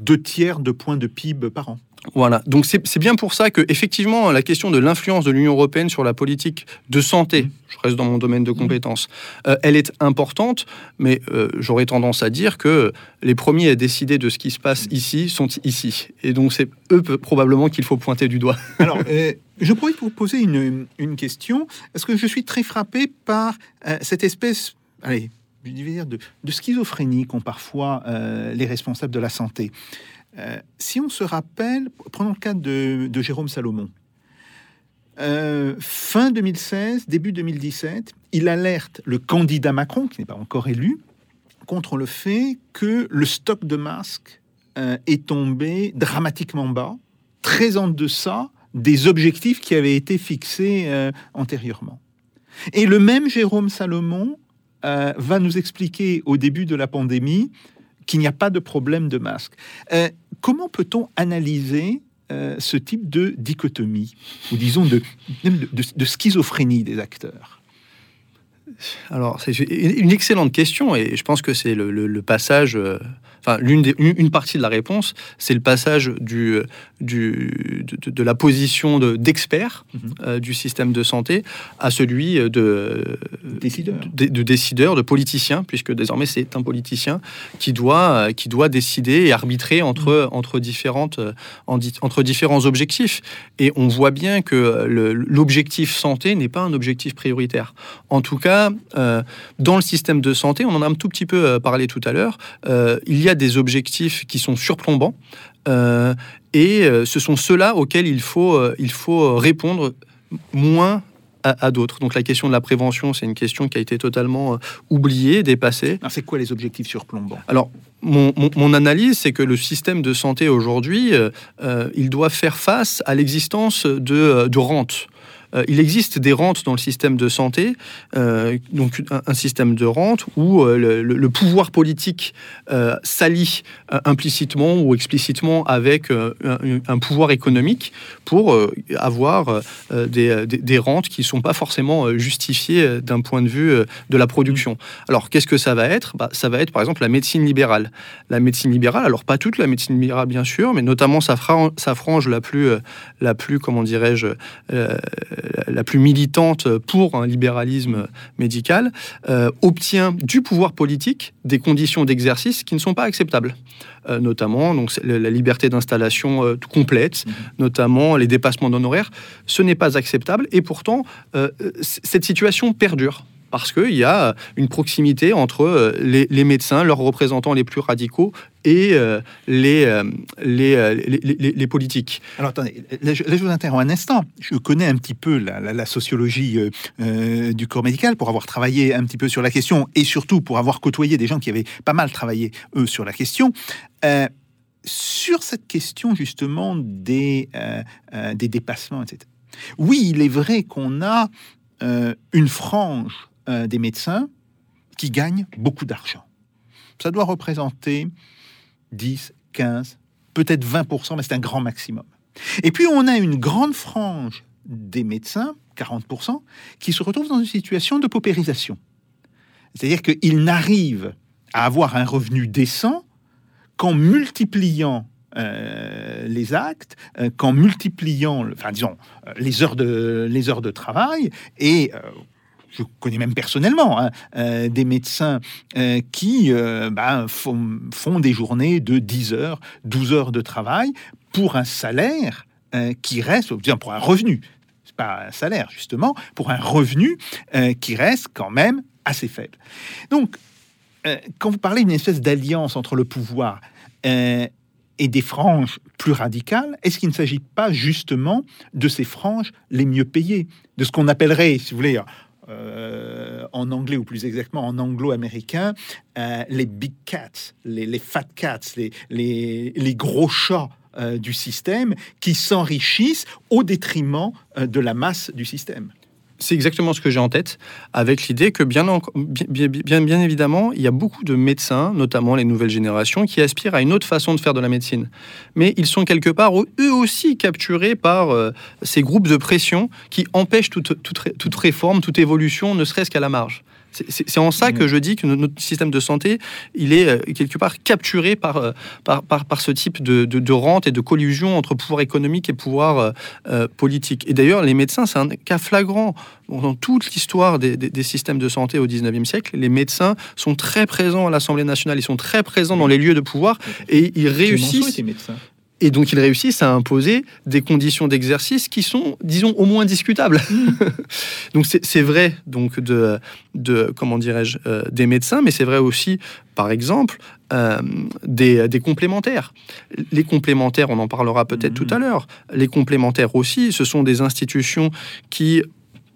deux tiers de points de PIB par an. Voilà, donc c'est bien pour ça que effectivement la question de l'influence de l'Union européenne sur la politique de santé, je reste dans mon domaine de compétences, euh, elle est importante, mais euh, j'aurais tendance à dire que les premiers à décider de ce qui se passe ici sont ici, et donc c'est eux probablement qu'il faut pointer du doigt. *laughs* Alors, euh, je pourrais vous poser une, une question, parce que je suis très frappé par cette espèce, allez, je vais dire, de, de schizophrénie qu'ont parfois les responsables de la santé? Euh, si on se rappelle, prenons le cas de, Jérôme Salomon. Euh, fin 2016, début 2017, il alerte le candidat Macron, qui n'est pas encore élu, contre le fait que le stock de masques euh, est tombé dramatiquement bas, très en deçà des objectifs qui avaient été fixés antérieurement. Et le même Jérôme Salomon va nous expliquer au début de la pandémie qu'il n'y a pas de problème de masque. Euh, comment peut-on analyser euh, ce type de dichotomie, ou disons de, schizophrénie des acteurs? Alors, c'est une excellente question et je pense que c'est le, le- le passage, euh, enfin, l'une des- une, une partie de la réponse, c'est le passage du, du, de, de la position de- d'expert Mhm. euh, du système de santé à celui de, Décideur. de, de décideur, de politicien, puisque désormais c'est un politicien qui doit, euh, qui doit décider et arbitrer entre, entre, différentes, euh, en di- entre différents objectifs. Et on voit bien que euh, l'objectif santé n'est pas un objectif prioritaire. En tout cas, euh, dans le système de santé, on en a un tout petit peu euh, parlé tout à l'heure, euh, il y a des objectifs qui sont surplombants. et ce sont ceux-là auxquels il faut, il faut répondre moins à, à d'autres. Donc la question de la prévention, c'est une question qui a été totalement euh, oubliée, dépassée. C'est quoi les objectifs surplombants? Alors, mon, mon- mon analyse, c'est que le système de santé aujourd'hui, euh, il doit faire face à l'existence de, de rentes. Euh, il existe des rentes dans le système de santé, euh, donc un, système de rente où euh, le, pouvoir politique s'allie implicitement ou explicitement avec un, pouvoir économique pour avoir des, rentes qui ne sont pas forcément justifiées d'un point de vue de la production. Alors, qu'est-ce que ça va être? Bah, Ça va être, par exemple, la médecine libérale. La médecine libérale, alors pas toute la médecine libérale, bien sûr, mais notamment sa, fra- sa frange la plus, la plus comment dirais-je, la plus militante pour un libéralisme médical, euh, obtient du pouvoir politique des conditions d'exercice qui ne sont pas acceptables. Euh, notamment donc, la liberté d'installation euh, complète, notamment les dépassements d'honoraires. Ce n'est pas acceptable et pourtant, cette situation perdure parce qu'il y a une proximité entre euh, les, médecins, leurs représentants les plus radicaux, et euh, les, euh, les, euh, les, politiques. Alors attendez, là je, vous interromps un instant. Je connais un petit peu la, sociologie euh, euh, du corps médical pour avoir travaillé un petit peu sur la question et surtout pour avoir côtoyé des gens qui avaient pas mal travaillé, eux, sur la question. Euh, sur cette question justement des, euh, euh, des dépassements, etc. Oui, il est vrai qu'on a euh, une frange euh, des médecins qui gagne beaucoup d'argent. Ça doit représenter 10, 15, peut-être 20%, mais c'est un grand maximum. Et puis on a une grande frange des médecins, 40%, qui se retrouvent dans une situation de paupérisation. C'est-à-dire qu'ils n'arrivent à avoir un revenu décent qu'en multipliant euh, les actes, euh, qu'en multipliant, enfin disons, les heures de, les heures de travail et je connais même personnellement hein, euh, des médecins euh, qui euh, ben, font, font des journées de 10 heures, 12 heures de travail pour un salaire qui reste, pour un revenu, c'est pas un salaire justement, pour un revenu qui reste quand même assez faible. Donc, quand vous parlez d'une espèce d'alliance entre le pouvoir et des franges plus radicales, est-ce qu'il ne s'agit pas justement de ces franges les mieux payées, de ce qu'on appellerait, si vous voulez, euh, en anglais ou plus exactement en anglo-américain, euh, les big cats, les, fat cats, les, gros chats euh, du système qui s'enrichissent au détriment de la masse du système. C'est exactement ce que j'ai en tête, avec l'idée que bien, en- bien, évidemment, il y a beaucoup de médecins, notamment les nouvelles générations, qui aspirent à une autre façon de faire de la médecine. Mais ils sont quelque part eux aussi capturés par euh, ces groupes de pression qui empêchent toute, toute, toute réforme, toute évolution, ne serait-ce qu'à la marge. C'est- en ça que je dis que no- notre système de santé, il est euh, quelque part capturé par, euh, par, par, par ce type de, de, de rente et de collusion entre pouvoir économique et pouvoir euh, politique. Et d'ailleurs, les médecins, c'est un cas flagrant. Dans toute l'histoire des, des- des systèmes de santé au 19e siècle, les médecins sont très présents à l'Assemblée nationale, ils sont très présents dans les lieux de pouvoir et ils réussissent médecin. Et donc ils réussissent à imposer des conditions d'exercice qui sont, disons, au moins discutables. *laughs* donc c'est vrai donc de, de comment dirais-je, euh, des médecins, mais c'est vrai aussi, par exemple, euh, des, des complémentaires. Les complémentaires, on en parlera peut-être tout à l'heure. Les complémentaires aussi, ce sont des institutions qui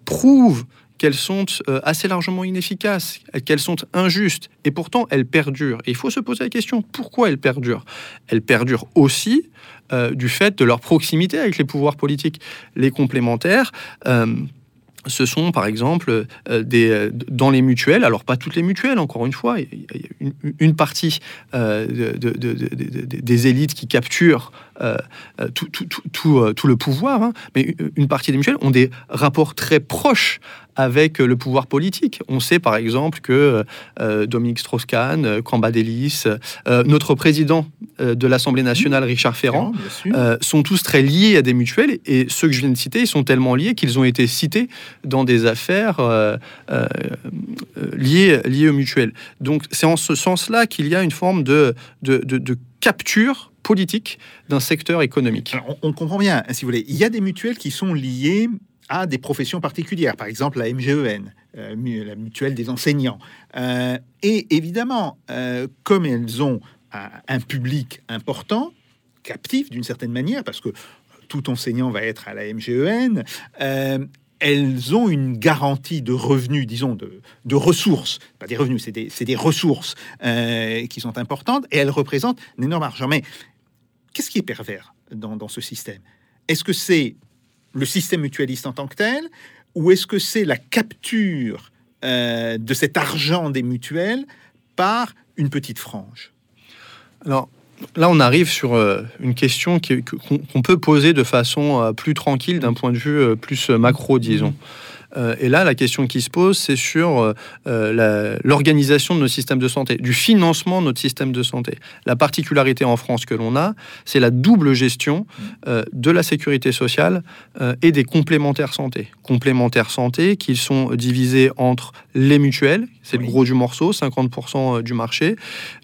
prouvent qu'elles sont euh, assez largement inefficaces, qu'elles sont injustes, et pourtant elles perdurent. Et il faut se poser la question, pourquoi elles perdurent? Elles perdurent aussi euh, du fait de leur proximité avec les pouvoirs politiques. Les complémentaires, euh, ce sont par exemple des, dans les mutuelles, alors pas toutes les mutuelles, encore une fois, il y a une, partie de- de- de- de- de- de- des élites qui capturent tout, le pouvoir, hein, mais une partie des mutuelles ont des rapports très proches avec euh, le pouvoir politique. On sait par exemple que euh, Dominique Strauss-Kahn, euh, Cambadélis, euh, notre président euh, de l'Assemblée nationale, Richard Ferrand, euh, sont tous très liés à des mutuelles et ceux que je viens de citer, ils sont tellement liés qu'ils ont été cités dans des affaires euh, euh, euh, liées, liées aux mutuelles. Donc c'est en ce sens-là qu'il y a une forme de, de, de- de capture politique d'un secteur économique. Alors, on, on comprend bien, hein, si vous voulez. Il y a des mutuelles qui sont liées à des professions particulières, par exemple la MGEN, euh, la mutuelle des enseignants. Euh, et évidemment, euh, comme elles ont un, public important, captif d'une certaine manière, parce que tout enseignant va être à la MGEN, elles ont une garantie de revenus, disons, de, de ressources, pas des revenus, c'est des, ressources qui sont importantes, et elles représentent un énorme argent. Mais qu'est-ce qui est pervers dans ce système? Est-ce que c'est le système mutualiste en tant que tel, ou est-ce que c'est la capture euh, de cet argent des mutuelles par une petite frange? Alors là, on arrive sur euh, une question qu'on peut poser de façon euh, plus tranquille d'un point de vue plus macro, disons. Euh, et là, la question qui se pose, c'est sur euh, euh, l'organisation de notre système de santé, du financement de notre système de santé. La particularité en France que l'on a, c'est la double gestion de la sécurité sociale et des complémentaires santé. Complémentaires santé qui sont divisés entre les mutuelles, c'est le gros du morceau, 50% du marché,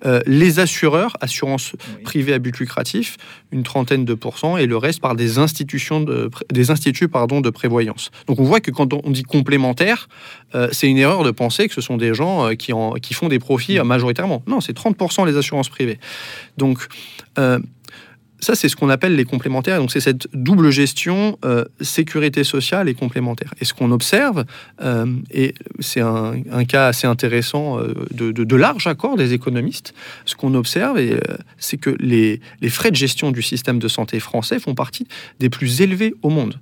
euh, les assureurs, assurances Oui. privées à but lucratif, une trentaine de pourcents, et le reste par des institutions de, des instituts pardon, de prévoyance. Donc on voit que quand on dit complémentaire, euh, c'est une erreur de penser que ce sont des gens euh, qui, en, qui font des profits euh, majoritairement. Non, c'est 30% les assurances privées. Donc euh, ça, c'est ce qu'on appelle les complémentaires. Donc, c'est cette double gestion euh, sécurité sociale et complémentaire. Et ce qu'on observe, euh, et c'est un, cas assez intéressant euh, de, large accord des économistes, ce qu'on observe, c'est que les, frais de gestion du système de santé français font partie des plus élevés au monde.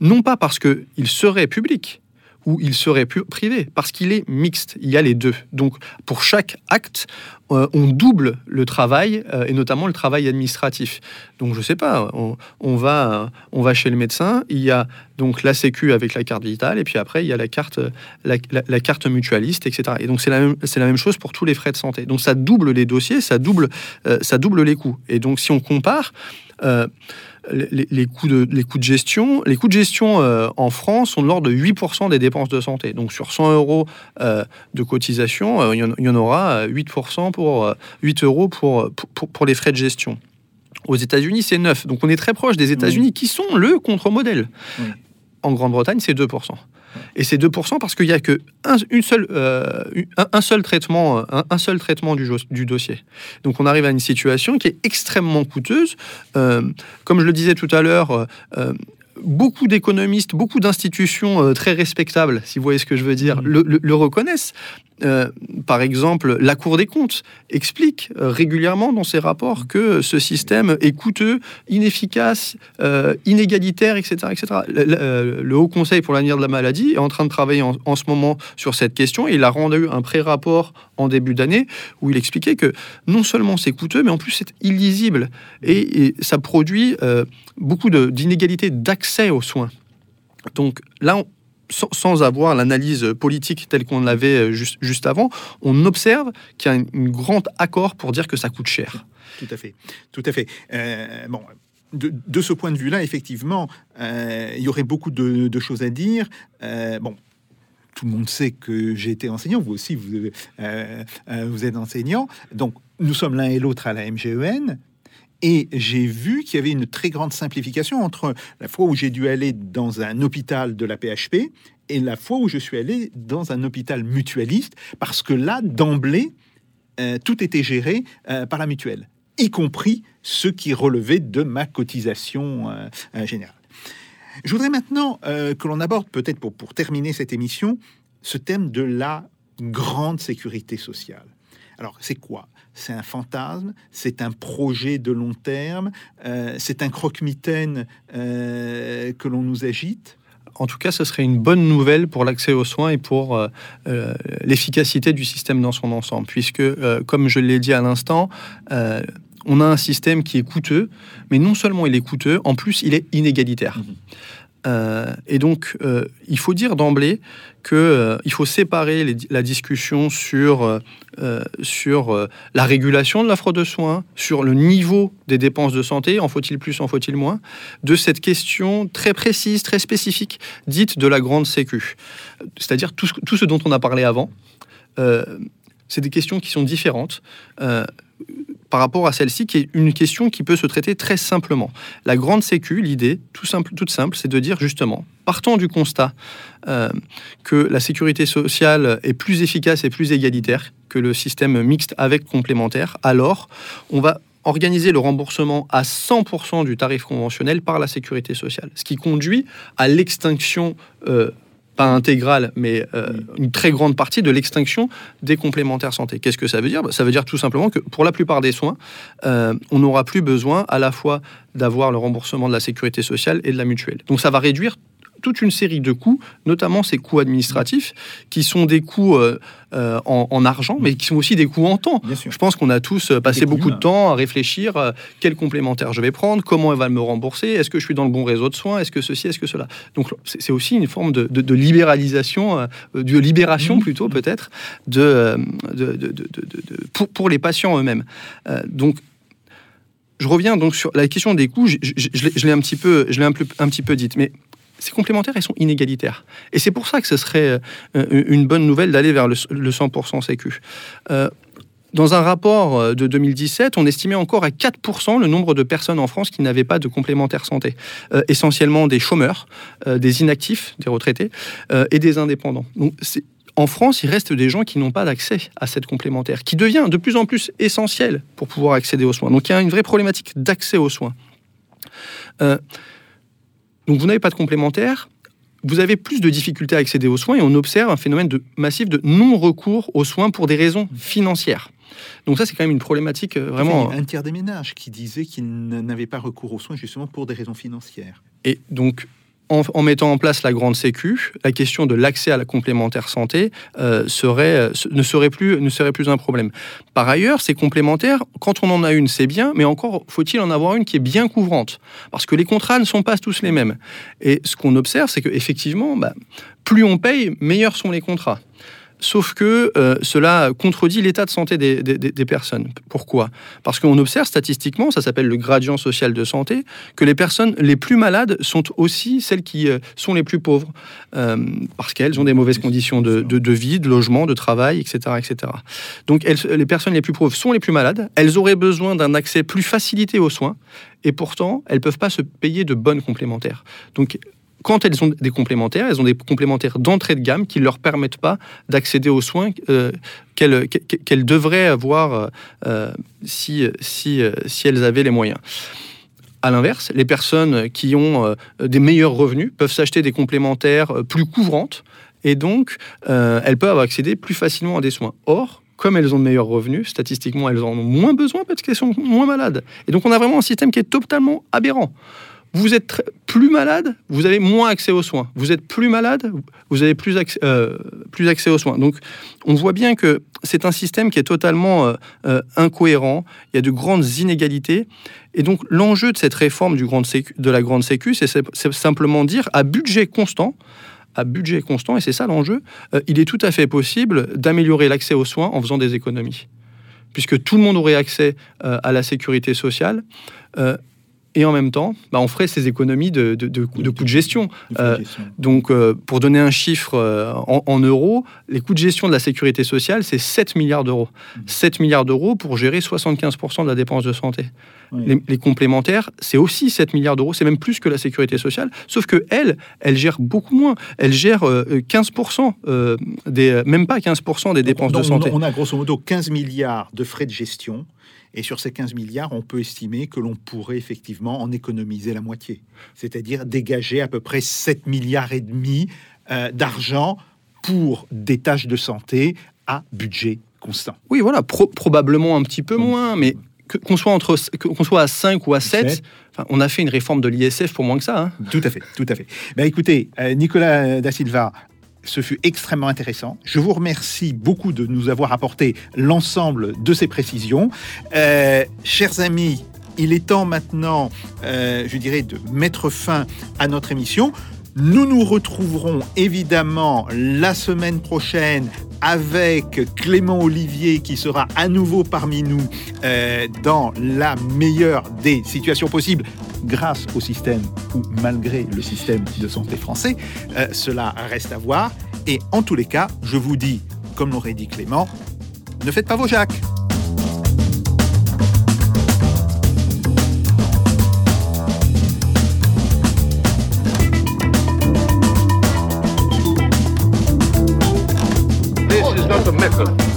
Non pas parce qu'il serait public, ou il serait privé, parce qu'il est mixte, il y a les deux. Donc pour chaque acte, euh, on double le travail, euh, et notamment le travail administratif. Donc je sais pas, on, va, on va chez le médecin, il y a donc la sécu avec la carte vitale, et puis après il y a la carte, la, carte mutualiste, etc. Et donc c'est la, même- la même chose pour tous les frais de santé. Donc ça double les dossiers, ça double, euh, ça double les coûts. Et donc si on compare, les, les coûts de, les coûts de gestion, les coûts de gestion euh, en France sont de l'ordre de 8% des dépenses de santé. Donc sur 100 euros euh, de cotisation, euh, il, y en, il y en aura euh, 8% pour 8 euros pour, pour, les frais de gestion. Aux États-Unis, c'est 9. Donc on est très proche des États-Unis qui sont le contre-modèle. Oui. En Grande-Bretagne, c'est 2%. Et c'est 2% parce qu'il n'y a que un, une seule, euh, un, un seul traitement, un, un seul traitement du, dossier. Donc on arrive à une situation qui est extrêmement coûteuse. Euh, comme je le disais tout à l'heure, euh, euh, beaucoup d'économistes, beaucoup d'institutions euh, très respectables, si vous voyez ce que je veux dire, le, le- le reconnaissent. Euh, par exemple, la Cour des comptes explique euh, régulièrement dans ses rapports que ce système est coûteux, inefficace, euh, inégalitaire, etc. etc. Le, Haut Conseil pour l'avenir de la maladie est en train de travailler en, ce moment sur cette question et il a rendu un pré-rapport en début d'année où il expliquait que non seulement c'est coûteux, mais en plus c'est illisible et, ça produit beaucoup d'inégalités d'accès aux soins. Donc là, on, sans, avoir l'analyse politique telle qu'on l'avait euh, juste, juste avant, on observe qu'il y a un, grand accord pour dire que ça coûte cher. Tout à fait, tout à fait. Euh, bon, de, ce point de vue-là, effectivement, euh, il y aurait beaucoup de, choses à dire. Bon. Tout le monde sait que j'ai été enseignant, vous aussi, vous, vous êtes enseignant. Donc, nous sommes l'un et l'autre à la MGEN. Et j'ai vu qu'il y avait une très grande simplification entre la fois où j'ai dû aller dans un hôpital de la PHP et la fois où je suis allé dans un hôpital mutualiste, parce que là, d'emblée, euh, tout était géré euh, par la mutuelle, y compris ce qui relevait de ma cotisation euh, générale. Je voudrais maintenant que l'on aborde, peut-être pour terminer cette émission, ce thème de la grande sécurité sociale. Alors, c'est quoi C'est un fantasme C'est un projet de long terme euh, C'est un croque-mitaine euh, que l'on nous agite En tout cas, ce serait une bonne nouvelle pour l'accès aux soins et pour euh, l'efficacité du système dans son ensemble, puisque, comme je l'ai dit à l'instant, on a un système qui est coûteux, mais non seulement il est coûteux, en plus il est inégalitaire. Mhm. Euh, et donc, euh, il faut dire d'emblée que euh, faut séparer la discussion sur, sur la régulation de la fraude de soins, sur le niveau des dépenses de santé, en faut-il plus, en faut-il moins, de cette question très précise, très spécifique, dite de la grande sécu. C'est-à-dire tout ce, dont on a parlé avant. c'est des questions qui sont différentes. Par rapport à celle-ci, qui est une question qui peut se traiter très simplement. La grande sécu, l'idée, tout simple, toute simple, c'est de dire justement, partant du constat euh, que la sécurité sociale est plus efficace et plus égalitaire que le système mixte avec complémentaire, alors on va organiser le remboursement à 100% du tarif conventionnel par la sécurité sociale, ce qui conduit à l'extinction, euh, pas intégrale, mais euh, une très grande partie de l'extinction des complémentaires santé. Qu'est-ce que ça veut dire? Bah, Ça veut dire tout simplement que pour la plupart des soins, euh, on n'aura plus besoin à la fois d'avoir le remboursement de la sécurité sociale et de la mutuelle. Donc ça va réduire toute une série de coûts, notamment ces coûts administratifs, qui sont des coûts euh, euh, en, en argent, mais qui sont aussi des coûts en temps. Je pense qu'on a tous euh, passé Des coûts beaucoup de temps à réfléchir euh, quel complémentaire je vais prendre, comment elle va me rembourser, est-ce que je suis dans le bon réseau de soins, est-ce que ceci, est-ce que cela. Donc c'est aussi une forme de, de- de libéralisation, de libération Mmh. plutôt peut-être, de, de- pour, pour les patients eux-mêmes. Donc je reviens donc sur la question des coûts. Je, je- je l'ai- un petit peu, je l'ai un, peu- un petit peu dite, mais ces complémentaires, elles sont inégalitaires. Et c'est pour ça que ce serait euh, une bonne nouvelle d'aller vers le, le 100% Sécu. Euh, dans un rapport euh, de 2017, on estimait encore à 4% le nombre de personnes en France qui n'avaient pas de complémentaire santé. Essentiellement des chômeurs, des inactifs, des retraités et des indépendants. Donc, c'est- en France, il reste des gens qui n'ont pas d'accès à cette complémentaire, qui devient de plus en plus essentielle pour pouvoir accéder aux soins. Donc il y a une vraie problématique d'accès aux soins. Donc vous n'avez pas de complémentaire, vous avez plus de difficultés à accéder aux soins et on observe un phénomène de, massif de non-recours aux soins pour des raisons financières. Donc ça, c'est quand même une problématique euh, vraiment... un tiers des ménages qui disaient qu'ils n'avaient pas recours aux soins justement pour des raisons financières. Et donc, en, mettant en place la grande sécu, la question de l'accès à la complémentaire santé euh, euh, ne, serait plus, ne serait plus un problème. Par ailleurs, ces complémentaires, quand on en a une, c'est bien, mais encore faut-il en avoir une qui est bien couvrante. Parce que les contrats ne sont pas tous les mêmes. Et ce qu'on observe, c'est qu'effectivement, bah, plus on paye, meilleurs sont les contrats. Sauf que euh, cela contredit l'état de santé des, personnes. Pourquoi? Parce qu'on observe statistiquement, ça s'appelle le gradient social de santé, que les personnes les plus malades sont aussi celles qui euh, sont les plus pauvres, euh, parce qu'elles ont des mauvaises conditions de, vie, de logement, de travail, etc. etc. Donc les personnes les plus pauvres sont les plus malades, elles auraient besoin d'un accès plus facilité aux soins, et pourtant elles ne peuvent pas se payer de bonnes complémentaires. Donc quand elles ont des complémentaires, elles ont des complémentaires d'entrée de gamme qui ne leur permettent pas d'accéder aux soins euh, qu'elles devraient avoir euh, si, si, si elles avaient les moyens. À l'inverse, les personnes qui ont euh, des meilleurs revenus peuvent s'acheter des complémentaires plus couvrantes et donc elles peuvent accéder plus facilement à des soins. Or, comme elles ont de meilleurs revenus, statistiquement, elles en ont moins besoin parce qu'elles sont moins malades. Et donc, on a vraiment un système qui est totalement aberrant. Vous êtes plus malade, vous avez moins accès aux soins. Vous êtes plus malade, vous avez plus accès, euh, plus accès aux soins. Donc, on voit bien que c'est un système qui est totalement euh, euh, incohérent. Il y a de grandes inégalités. Et donc, l'enjeu de cette réforme de la grande sécu, c'est simplement dire à budget constant, à budget constant, et c'est ça l'enjeu, il est tout à fait possible d'améliorer l'accès aux soins en faisant des économies. Puisque tout le monde aurait accès à la sécurité sociale. Et en même temps, bah, on ferait ces économies de, de, de, de coûts de gestion. Euh. Donc, euh, pour donner un chiffre euh, en, en euros, les coûts de gestion de la sécurité sociale, c'est 7 milliards d'euros. Mmh. 7 milliards d'euros pour gérer 75% de la dépense de santé. Oui. Les, les complémentaires, c'est aussi 7 milliards d'euros, c'est même plus que la sécurité sociale, sauf que elle, elle gère beaucoup moins. Elle gère euh, 15%, euh, des, même pas 15% des dépenses Donc, de santé. On a grosso modo 15 milliards de frais de gestion. Et sur ces 15 milliards, on peut estimer que l'on pourrait effectivement en économiser la moitié. C'est-à-dire dégager à peu près 7 milliards et demi euh, d'argent pour des tâches de santé à budget constant. Oui, voilà, pro- probablement un petit peu moins, mais qu'on soit, entre, qu'on soit à 5 ou à 7, Sept. enfin, on a fait une réforme de l'ISF pour moins que ça. hein. Tout à fait, tout à fait. Ben, écoutez, euh, Nicolas Da Silva, ce fut extrêmement intéressant. Je vous remercie beaucoup de nous avoir apporté l'ensemble de ces précisions. Euh, chers amis, il est temps maintenant, euh, je dirais, de mettre fin à notre émission. Nous nous retrouverons évidemment la semaine prochaine avec Clément Olivier qui sera à nouveau parmi nous euh, dans la meilleure des situations possibles grâce au système ou malgré le système de santé français. Euh, cela reste à voir. Et en tous les cas, je vous dis, comme l'aurait dit Clément, ne faites pas vos jacques.